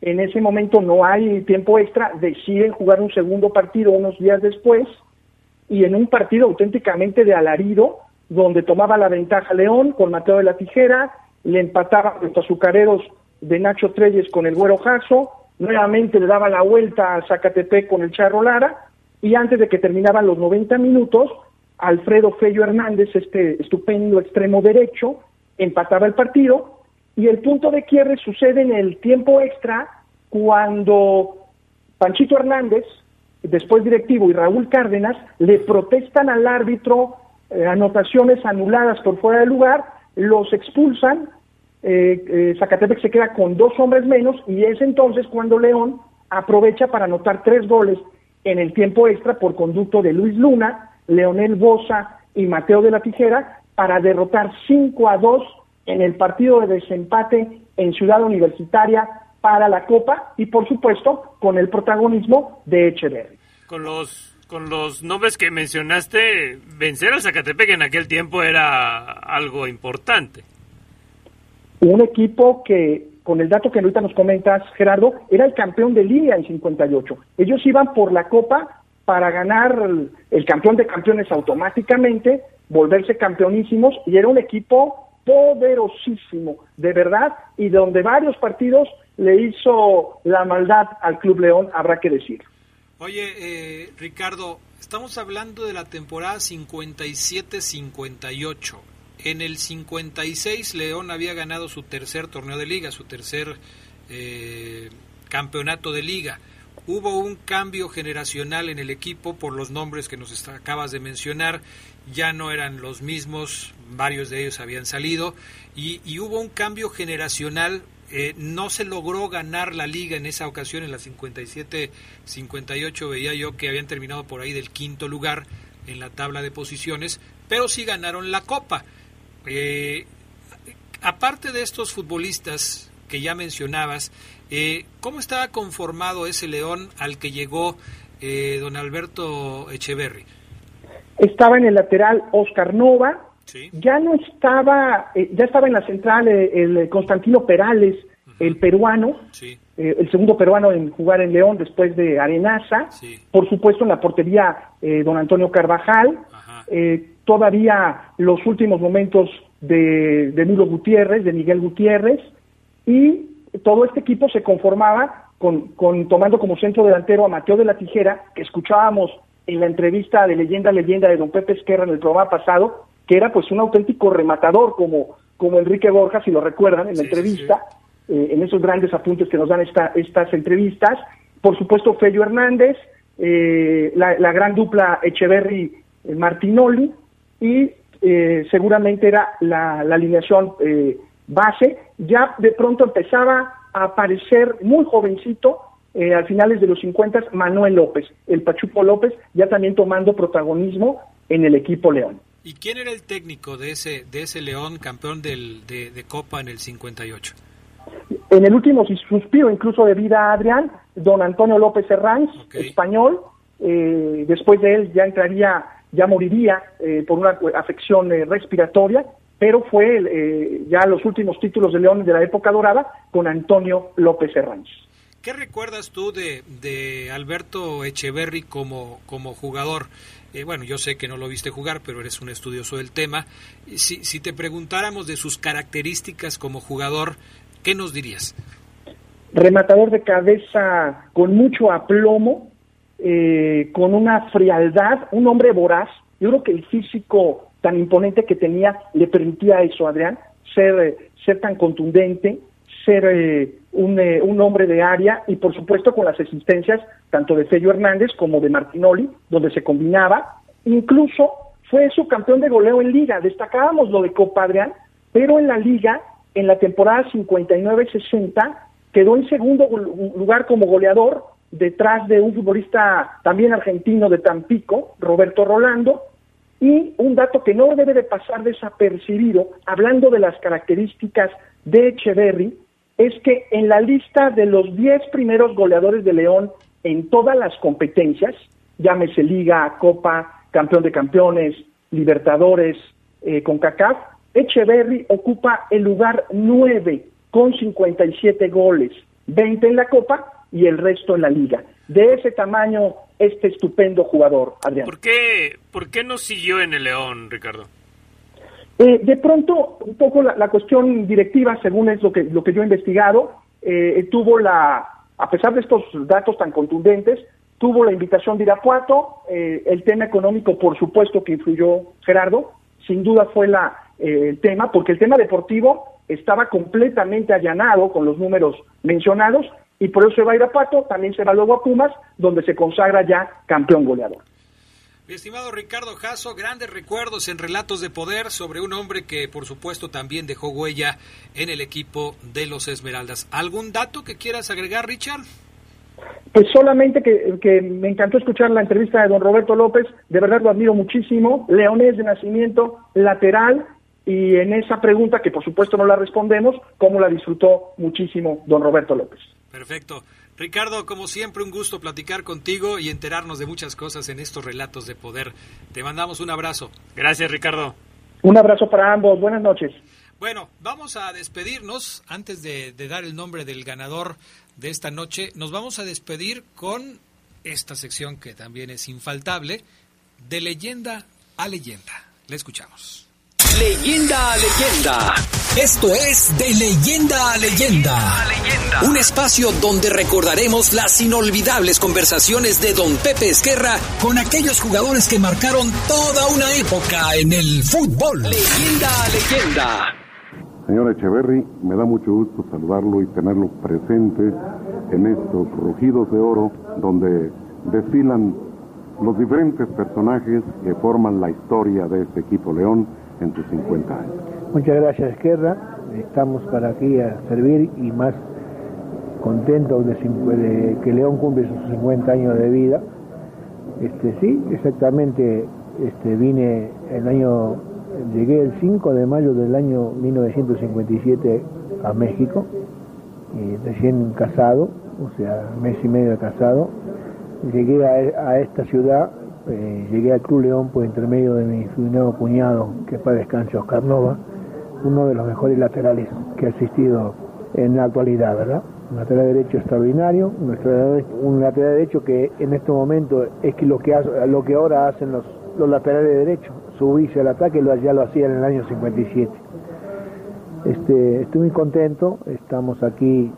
En ese momento no hay tiempo extra, deciden jugar un segundo partido unos días después y en un partido auténticamente de alarido, donde tomaba la ventaja León con Mateo de la Tijera, le empataba los azucareros de Nacho Treyes con el Güero Jasso, nuevamente le daba la vuelta a Zacatepec con el Charro Lara, y antes de que terminaban los 90 minutos, Alfredo Fello Hernández, este estupendo extremo derecho, empataba el partido, y el punto de quiebre sucede en el tiempo extra cuando Panchito Hernández, después directivo, y Raúl Cárdenas le protestan al árbitro eh, anotaciones anuladas por fuera de lugar, los expulsan, eh, eh, Zacatepec se queda con dos hombres menos y es entonces cuando León aprovecha para anotar tres goles en el tiempo extra por conducto de Luis Luna, Leonel Bosa y Mateo de la Tijera para derrotar 5 a 2 en el partido de desempate en Ciudad Universitaria para la Copa y por supuesto con el protagonismo de Echeverri.
Con los con los nombres que mencionaste, vencer al Zacatepec en aquel tiempo era algo importante.
Un equipo que, con el dato que ahorita nos comentas, Gerardo, era el campeón de línea en 58. Ellos iban por la Copa para ganar el, campeón de campeones automáticamente, volverse campeonísimos, y era un equipo poderosísimo, de verdad, y donde varios partidos le hizo la maldad al Club León, habrá que decir.
Oye, eh, Ricardo, estamos hablando de la temporada 57-58. En el 56 León había ganado su tercer torneo de liga, su tercer eh, campeonato de liga. Hubo un cambio generacional en el equipo por los nombres que nos acabas de mencionar. Ya no eran los mismos, varios de ellos habían salido. Y, y hubo un cambio generacional eh, no se logró ganar la liga en esa ocasión, en la 57-58 veía yo que habían terminado por ahí del quinto lugar en la tabla de posiciones, pero sí ganaron la copa. Eh, aparte de estos futbolistas, que ya mencionabas. Eh, ¿Cómo estaba conformado ese León al que llegó eh, don Alberto Echeverry?
Estaba en el lateral Oscar Nova, ya no estaba, eh, ya estaba en la central el Constantino Perales, el peruano, el segundo peruano en jugar en León después de Arenaza, por supuesto en la portería don Antonio Carvajal, todavía los últimos momentos de, de Milo Gutiérrez, de Miguel Gutiérrez, y todo este equipo se conformaba con, con, tomando como centro delantero a Mateo de la Tijera, que escuchábamos en la entrevista de Leyenda Leyenda de don Pepe Esquerra en el programa pasado, que era pues un auténtico rematador como, como Enrique Borja, si lo recuerdan en la entrevista, eh, en esos grandes apuntes que nos dan esta, estas entrevistas. Por supuesto, Fello Hernández, eh, la, la, gran dupla Echeverry-Martinoli, y eh, seguramente era la, la alineación eh, base, ya de pronto empezaba a aparecer muy jovencito, eh, a finales de los 50, Manuel López, el Pachuco López, ya también tomando protagonismo en el equipo León.
¿Y quién era el técnico de ese, de ese León campeón del, de, Copa en el 58?
En el último suspiro incluso de vida Adrián, don Antonio López Herranz, español, eh, después de él ya entraría, ya moriría eh, por una afección respiratoria, pero fue eh, ya los últimos títulos de León de la época dorada con Antonio López Herranz.
¿Qué recuerdas tú de, de Alberto Echeverry como, como jugador? Eh, bueno, yo sé que no lo viste jugar, pero eres un estudioso del tema. Si, si te preguntáramos de sus características como jugador, ¿qué nos dirías?
Rematador de cabeza con mucho aplomo, eh, con una frialdad, un hombre voraz. Yo creo que el físico tan imponente que tenía le permitía eso, Adrián, ser, eh, ser tan contundente, ser eh, un, eh, un, hombre de área y por supuesto con las existencias tanto de Fello Hernández como de Martinoli, donde se combinaba. Incluso fue su campeón de goleo en liga. Destacábamos lo de Copa Adrián, pero en la liga, en la temporada 59-60, quedó en segundo lugar como goleador detrás de un futbolista también argentino de Tampico, Roberto Rolando, y un dato que no debe de pasar desapercibido, hablando de las características de Echeverry, es que en la lista de los 10 primeros goleadores de León en todas las competencias, llámese Liga, Copa, Campeón de Campeones, Libertadores, eh, con CACAF, Echeverry ocupa el lugar 9 con 57 goles, 20 en la Copa y el resto en la Liga. De ese tamaño este estupendo jugador, Adrián.
¿Por qué, por qué no siguió en el León, Ricardo?
Eh, de pronto, un poco la, cuestión directiva, según es lo que, lo que yo he investigado, eh, tuvo la, a pesar de estos datos tan contundentes, tuvo la invitación de Irapuato, eh, el tema económico, por supuesto que influyó Gerardo, sin duda fue la, el tema, porque el tema deportivo estaba completamente allanado con los números mencionados y por eso se va a ir a Pato, también se va luego a Pumas, donde se consagra ya campeón goleador.
Mi estimado Ricardo Jasso, grandes recuerdos en Relatos de Poder sobre un hombre que por supuesto también dejó huella en el equipo de los Esmeraldas. ¿Algún dato que quieras agregar, Richard?
Pues solamente que, que, me encantó escuchar la entrevista de don Roberto López, de verdad lo admiro muchísimo, leonés de nacimiento, lateral, y en esa pregunta, que por supuesto no la respondemos, cómo la disfrutó muchísimo don Roberto López.
Perfecto. Ricardo, como siempre, un gusto platicar contigo y enterarnos de muchas cosas en estos relatos de poder. Te mandamos un abrazo.
Gracias, Ricardo.
Un abrazo para ambos. Buenas noches.
Bueno, vamos a despedirnos. Antes de, de dar el nombre del ganador de esta noche, nos vamos a despedir con esta sección que también es infaltable, de leyenda a leyenda. Le escuchamos.
Leyenda a leyenda. Esto es de leyenda a leyenda. Un espacio donde recordaremos las inolvidables conversaciones de don Pepe Esquerra con aquellos jugadores que marcaron toda una época en el fútbol. Leyenda a leyenda.
Señor Echeverry, me da mucho gusto saludarlo y tenerlo presente en estos rugidos de oro donde desfilan los diferentes personajes que forman la historia de este equipo León en tus 50 años.
Muchas gracias, Esquerra. Estamos para aquí a servir y más contentos de, que León cumple sus 50 años de vida. Este, sí, exactamente, este, vine el año, llegué el 5 de mayo del año 1957 a México recién casado, o sea, mes y medio de casado. Llegué a, esta ciudad, eh, llegué al Club León por intermedio de mi nuevo cuñado, que para descanso Oscar Nova, uno de los mejores laterales que ha existido en la actualidad, ¿verdad? Un lateral derecho extraordinario, un lateral, derecho que en este momento es que lo que, lo que ahora hacen los, los laterales derechos, subirse al ataque, lo, ya lo hacían en el año 57. Este, estoy muy contento, estamos aquí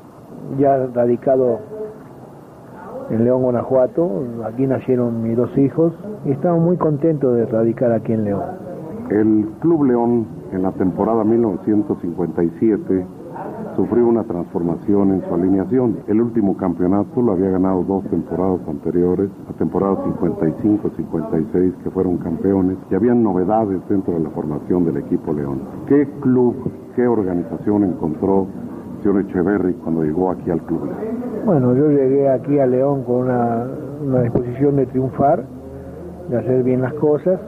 ya radicados en León, Guanajuato, aquí nacieron mis dos hijos y estamos muy contentos de radicar aquí en León.
El Club León en la temporada 1957 sufrió una transformación en su alineación. El último campeonato lo había ganado dos temporadas anteriores, la temporada 55-56 que fueron campeones, y habían novedades dentro de la formación del equipo León. ¿Qué club, qué organización encontró señor Echeverry cuando llegó aquí al club?
Bueno, yo llegué aquí a León con una, una disposición de triunfar, de hacer bien las cosas.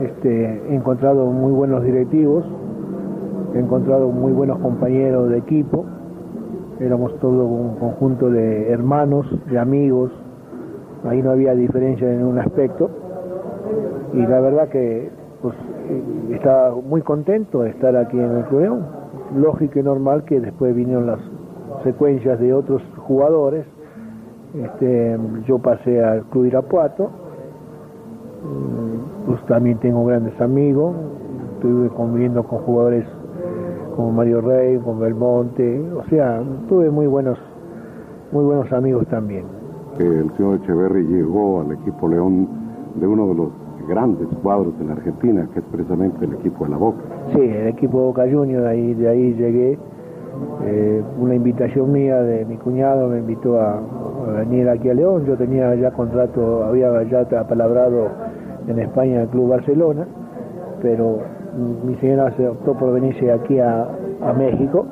Este, he encontrado muy buenos directivos, he encontrado muy buenos compañeros de equipo, éramos todo un conjunto de hermanos, de amigos, ahí no había diferencia en ningún aspecto y la verdad que pues, estaba muy contento de estar aquí en el Club Lógico y normal que después vinieron las secuencias de otros jugadores. Este, yo pasé al Club Irapuato, mm, pues también tengo grandes amigos, estuve conviviendo con jugadores como Mario Rey, con Belmonte, o sea, tuve muy buenos, muy buenos amigos también.
El señor Echeverry llegó al equipo León de uno de los grandes cuadros en Argentina, que es precisamente el equipo de la Boca.
Sí, el equipo Boca Juniors, de ahí, de ahí llegué. Eh, una invitación mía de mi cuñado me invitó a, venir aquí a León. Yo tenía ya contrato, había ya apalabrado en España el Club Barcelona, pero mi señora se optó por venirse aquí a, México,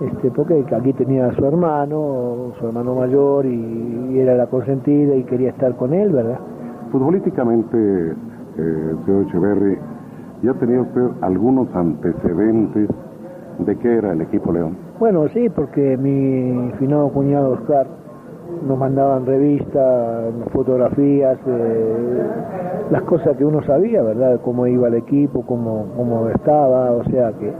este, porque aquí tenía a su hermano, su hermano mayor, y, era la consentida y quería estar con él, ¿verdad?
Futbolísticamente, eh, señor Echeverry, ¿ya tenía usted algunos antecedentes de qué era el equipo León?
Bueno, sí, porque mi finado cuñado Oscar nos mandaban revistas, fotografías, eh, las cosas que uno sabía, ¿verdad? Cómo iba el equipo, cómo, cómo estaba, o sea que,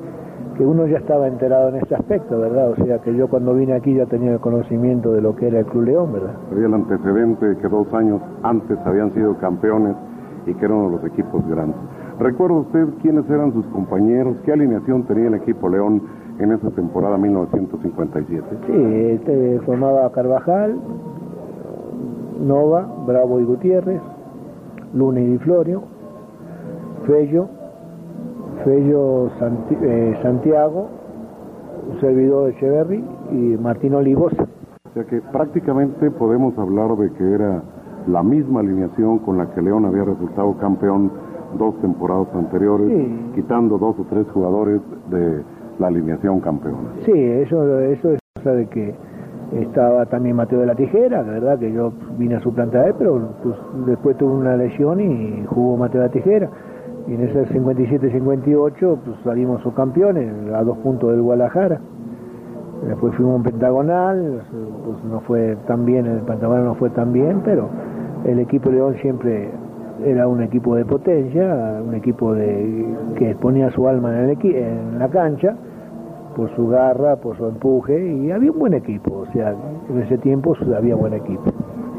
que uno ya estaba enterado en este aspecto, ¿verdad? O sea que yo cuando vine aquí ya tenía el conocimiento de lo que era el Club León, ¿verdad?
Había el antecedente que dos años antes habían sido campeones y que eran uno de los equipos grandes. ¿Recuerda usted quiénes eran sus compañeros? ¿Qué alineación tenía el equipo León en esa temporada 1957? Sí,
este, formaba Carvajal, Nova, Bravo y Gutiérrez, Luna y Di Florio, Fello, Fello eh, Santiago, un servidor de Echeverry y Martín Olivosa.
O sea que prácticamente podemos hablar de que era la misma alineación con la que León había resultado campeón dos temporadas anteriores, quitando dos o tres jugadores de la alineación campeona.
Sí, eso, eso es cosa de que estaba también Mateo de la Tijera, la verdad que yo vine a su planta él, pero pues, después tuvo una lesión y jugó Mateo de la Tijera. Y en ese 57-58 pues, salimos subcampeones a dos puntos del Guadalajara. Después fuimos un pentagonal, pues no fue tan bien, el pentagonal no fue tan bien, pero el equipo León siempre era un equipo de potencia, un equipo de, que ponía su alma en, el en la cancha por su garra, por su empuje y había un buen equipo, o sea, en ese tiempo había buen equipo.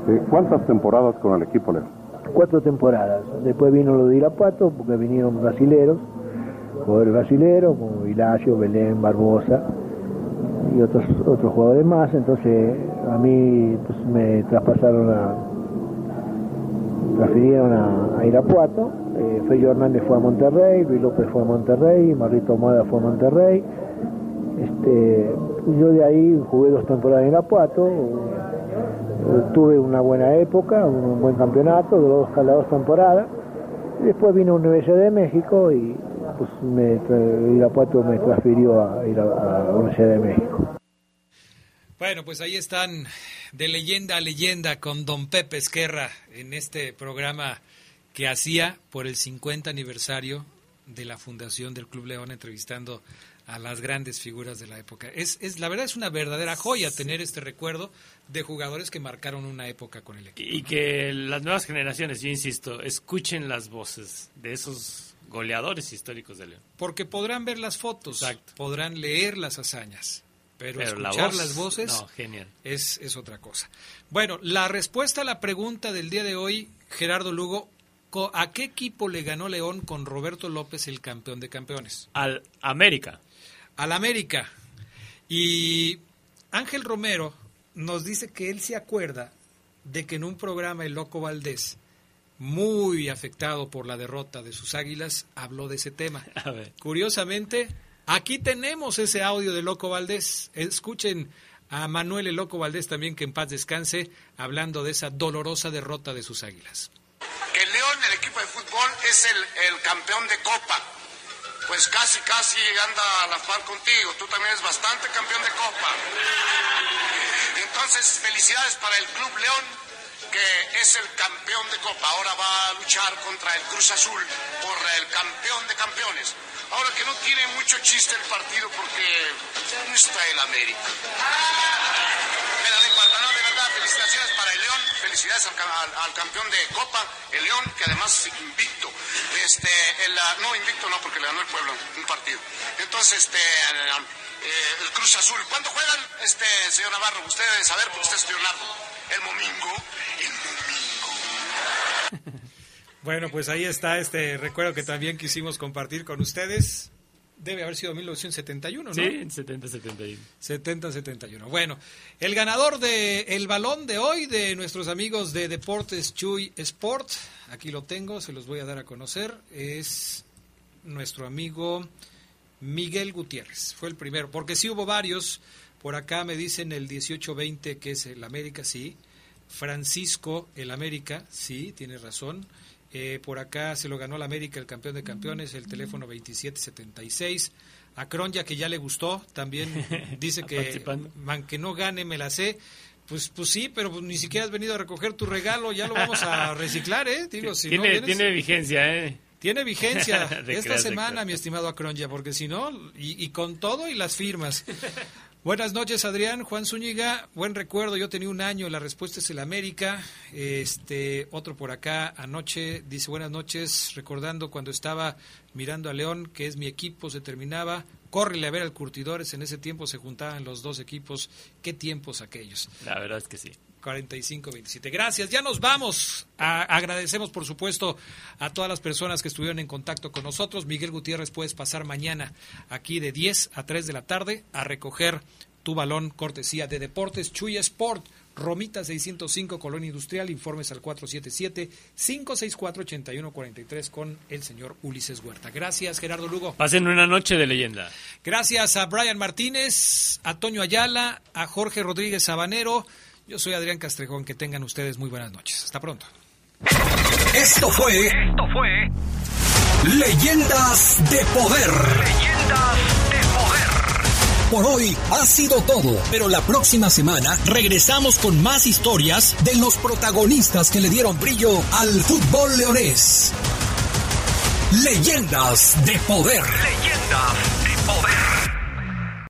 Eh, ¿Cuántas temporadas con el equipo León?
Cuatro temporadas. Después vino lo de Irapuato porque vinieron brasileros, jugadores brasileros como Vilacio, Belén, Barbosa y otros otros jugadores más. Entonces a mí pues, me traspasaron a transfirieron a, Irapuato. Eh, Fello Hernández fue a Monterrey, Luis López fue a Monterrey, Marrito Moda fue a Monterrey. Este, yo de ahí jugué dos temporadas en Irapuato, tuve una buena época, un buen campeonato, dos, las dos temporadas. Después vino Universidad de México y pues me, Irapuato me transfirió a ir a, la Universidad de México.
Bueno, pues ahí están de leyenda a leyenda con don Pepe Esquerra en este programa que hacía por el 50 aniversario de la fundación del Club León entrevistando a las grandes figuras de la época. Es, es la verdad es una verdadera joya tener este recuerdo de jugadores que marcaron una época con el equipo.
Y que las nuevas generaciones, yo insisto, escuchen las voces de esos goleadores históricos de León.
Porque podrán ver las fotos, podrán leer las hazañas, pero, escuchar las voces Es, es otra cosa. Bueno, la respuesta a la pregunta del día de hoy, Gerardo Lugo, ¿a qué equipo le ganó León con Roberto López el campeón de campeones?
Al América.
Al América. Y Ángel Romero nos dice que él se acuerda de que en un programa el Loco Valdés, muy afectado por la derrota de sus águilas, habló de ese tema. Curiosamente, aquí tenemos ese audio de Loco Valdés. Escuchen a Manuel el Loco Valdés también, que en paz descanse, hablando de esa dolorosa derrota de sus águilas.
Que el León, el equipo de fútbol, es el, el campeón de Copa. Pues casi, casi anda a la par contigo. Tú también eres bastante campeón de Copa. Entonces, felicidades para el Club León, que es el campeón de Copa. Ahora va a luchar contra el Cruz Azul por el campeón de campeones. Ahora que no tiene mucho chiste el partido porque no está el América. Felicitaciones para el León, felicidades al, campeón de Copa, el León, que además invicto. Este, no, invicto no, porque le ganó el pueblo un partido. Entonces, este, eh, el Cruz Azul. ¿Cuándo juegan, este señor Navarro? Usted debe saber, porque usted es Leonardo. El domingo, el domingo.
Bueno, pues ahí está este recuerdo que también quisimos compartir con ustedes. Debe haber sido 1971, ¿no?
Sí, 70-71.
70-71. Bueno, el ganador del el balón de hoy de nuestros amigos de Deportes Chuy Sport, aquí lo tengo, se los voy a dar a conocer, es nuestro amigo Miguel Gutiérrez. Fue el primero, porque sí hubo varios. Por acá me dicen el 1820 que es el América, sí. Francisco, el América, sí, tiene razón. Eh, por acá se lo ganó el América, el campeón de campeones, el teléfono 2776. A Cronja, que ya le gustó, también dice que, aunque no gane, me la sé. Pues, pues sí, pero pues ni siquiera has venido a recoger tu regalo, ya lo vamos a reciclar, ¿eh?
Digo, si tiene, tiene vigencia, ¿eh?
Tiene vigencia esta semana, mi estimado Acronya, porque si no, y, con todo y las firmas. Buenas noches, Adrián. Juan Zúñiga, buen recuerdo. Yo tenía un año, la respuesta es el América. Este, otro por acá anoche dice buenas noches, recordando cuando estaba mirando a León, que es mi equipo, se terminaba. Córrele a ver al Curtidores, en ese tiempo se juntaban los dos equipos. ¿Qué tiempos aquellos?
La verdad es que sí.
4527. Gracias, ya nos vamos. agradecemos, por supuesto, a todas las personas que estuvieron en contacto con nosotros. Miguel Gutiérrez, puedes pasar mañana aquí de 10 a 3 de la tarde a recoger tu balón cortesía de Deportes Chuy Sport. Romita 605, Colonia Industrial, informes al 477-564-8143 con el señor Ulises Huerta. Gracias, Gerardo Lugo.
Pasen una noche de leyenda.
Gracias a Brian Martínez, a Toño Ayala, a Jorge Rodríguez Sabanero. Yo soy Adrián Castrejón, que tengan ustedes muy buenas noches. Hasta pronto.
Esto fue. Esto fue. Leyendas de poder. Leyendas de poder. Por hoy ha sido todo, pero la próxima semana regresamos con más historias de los protagonistas que le dieron brillo al fútbol leonés. Leyendas de poder. Leyendas de poder.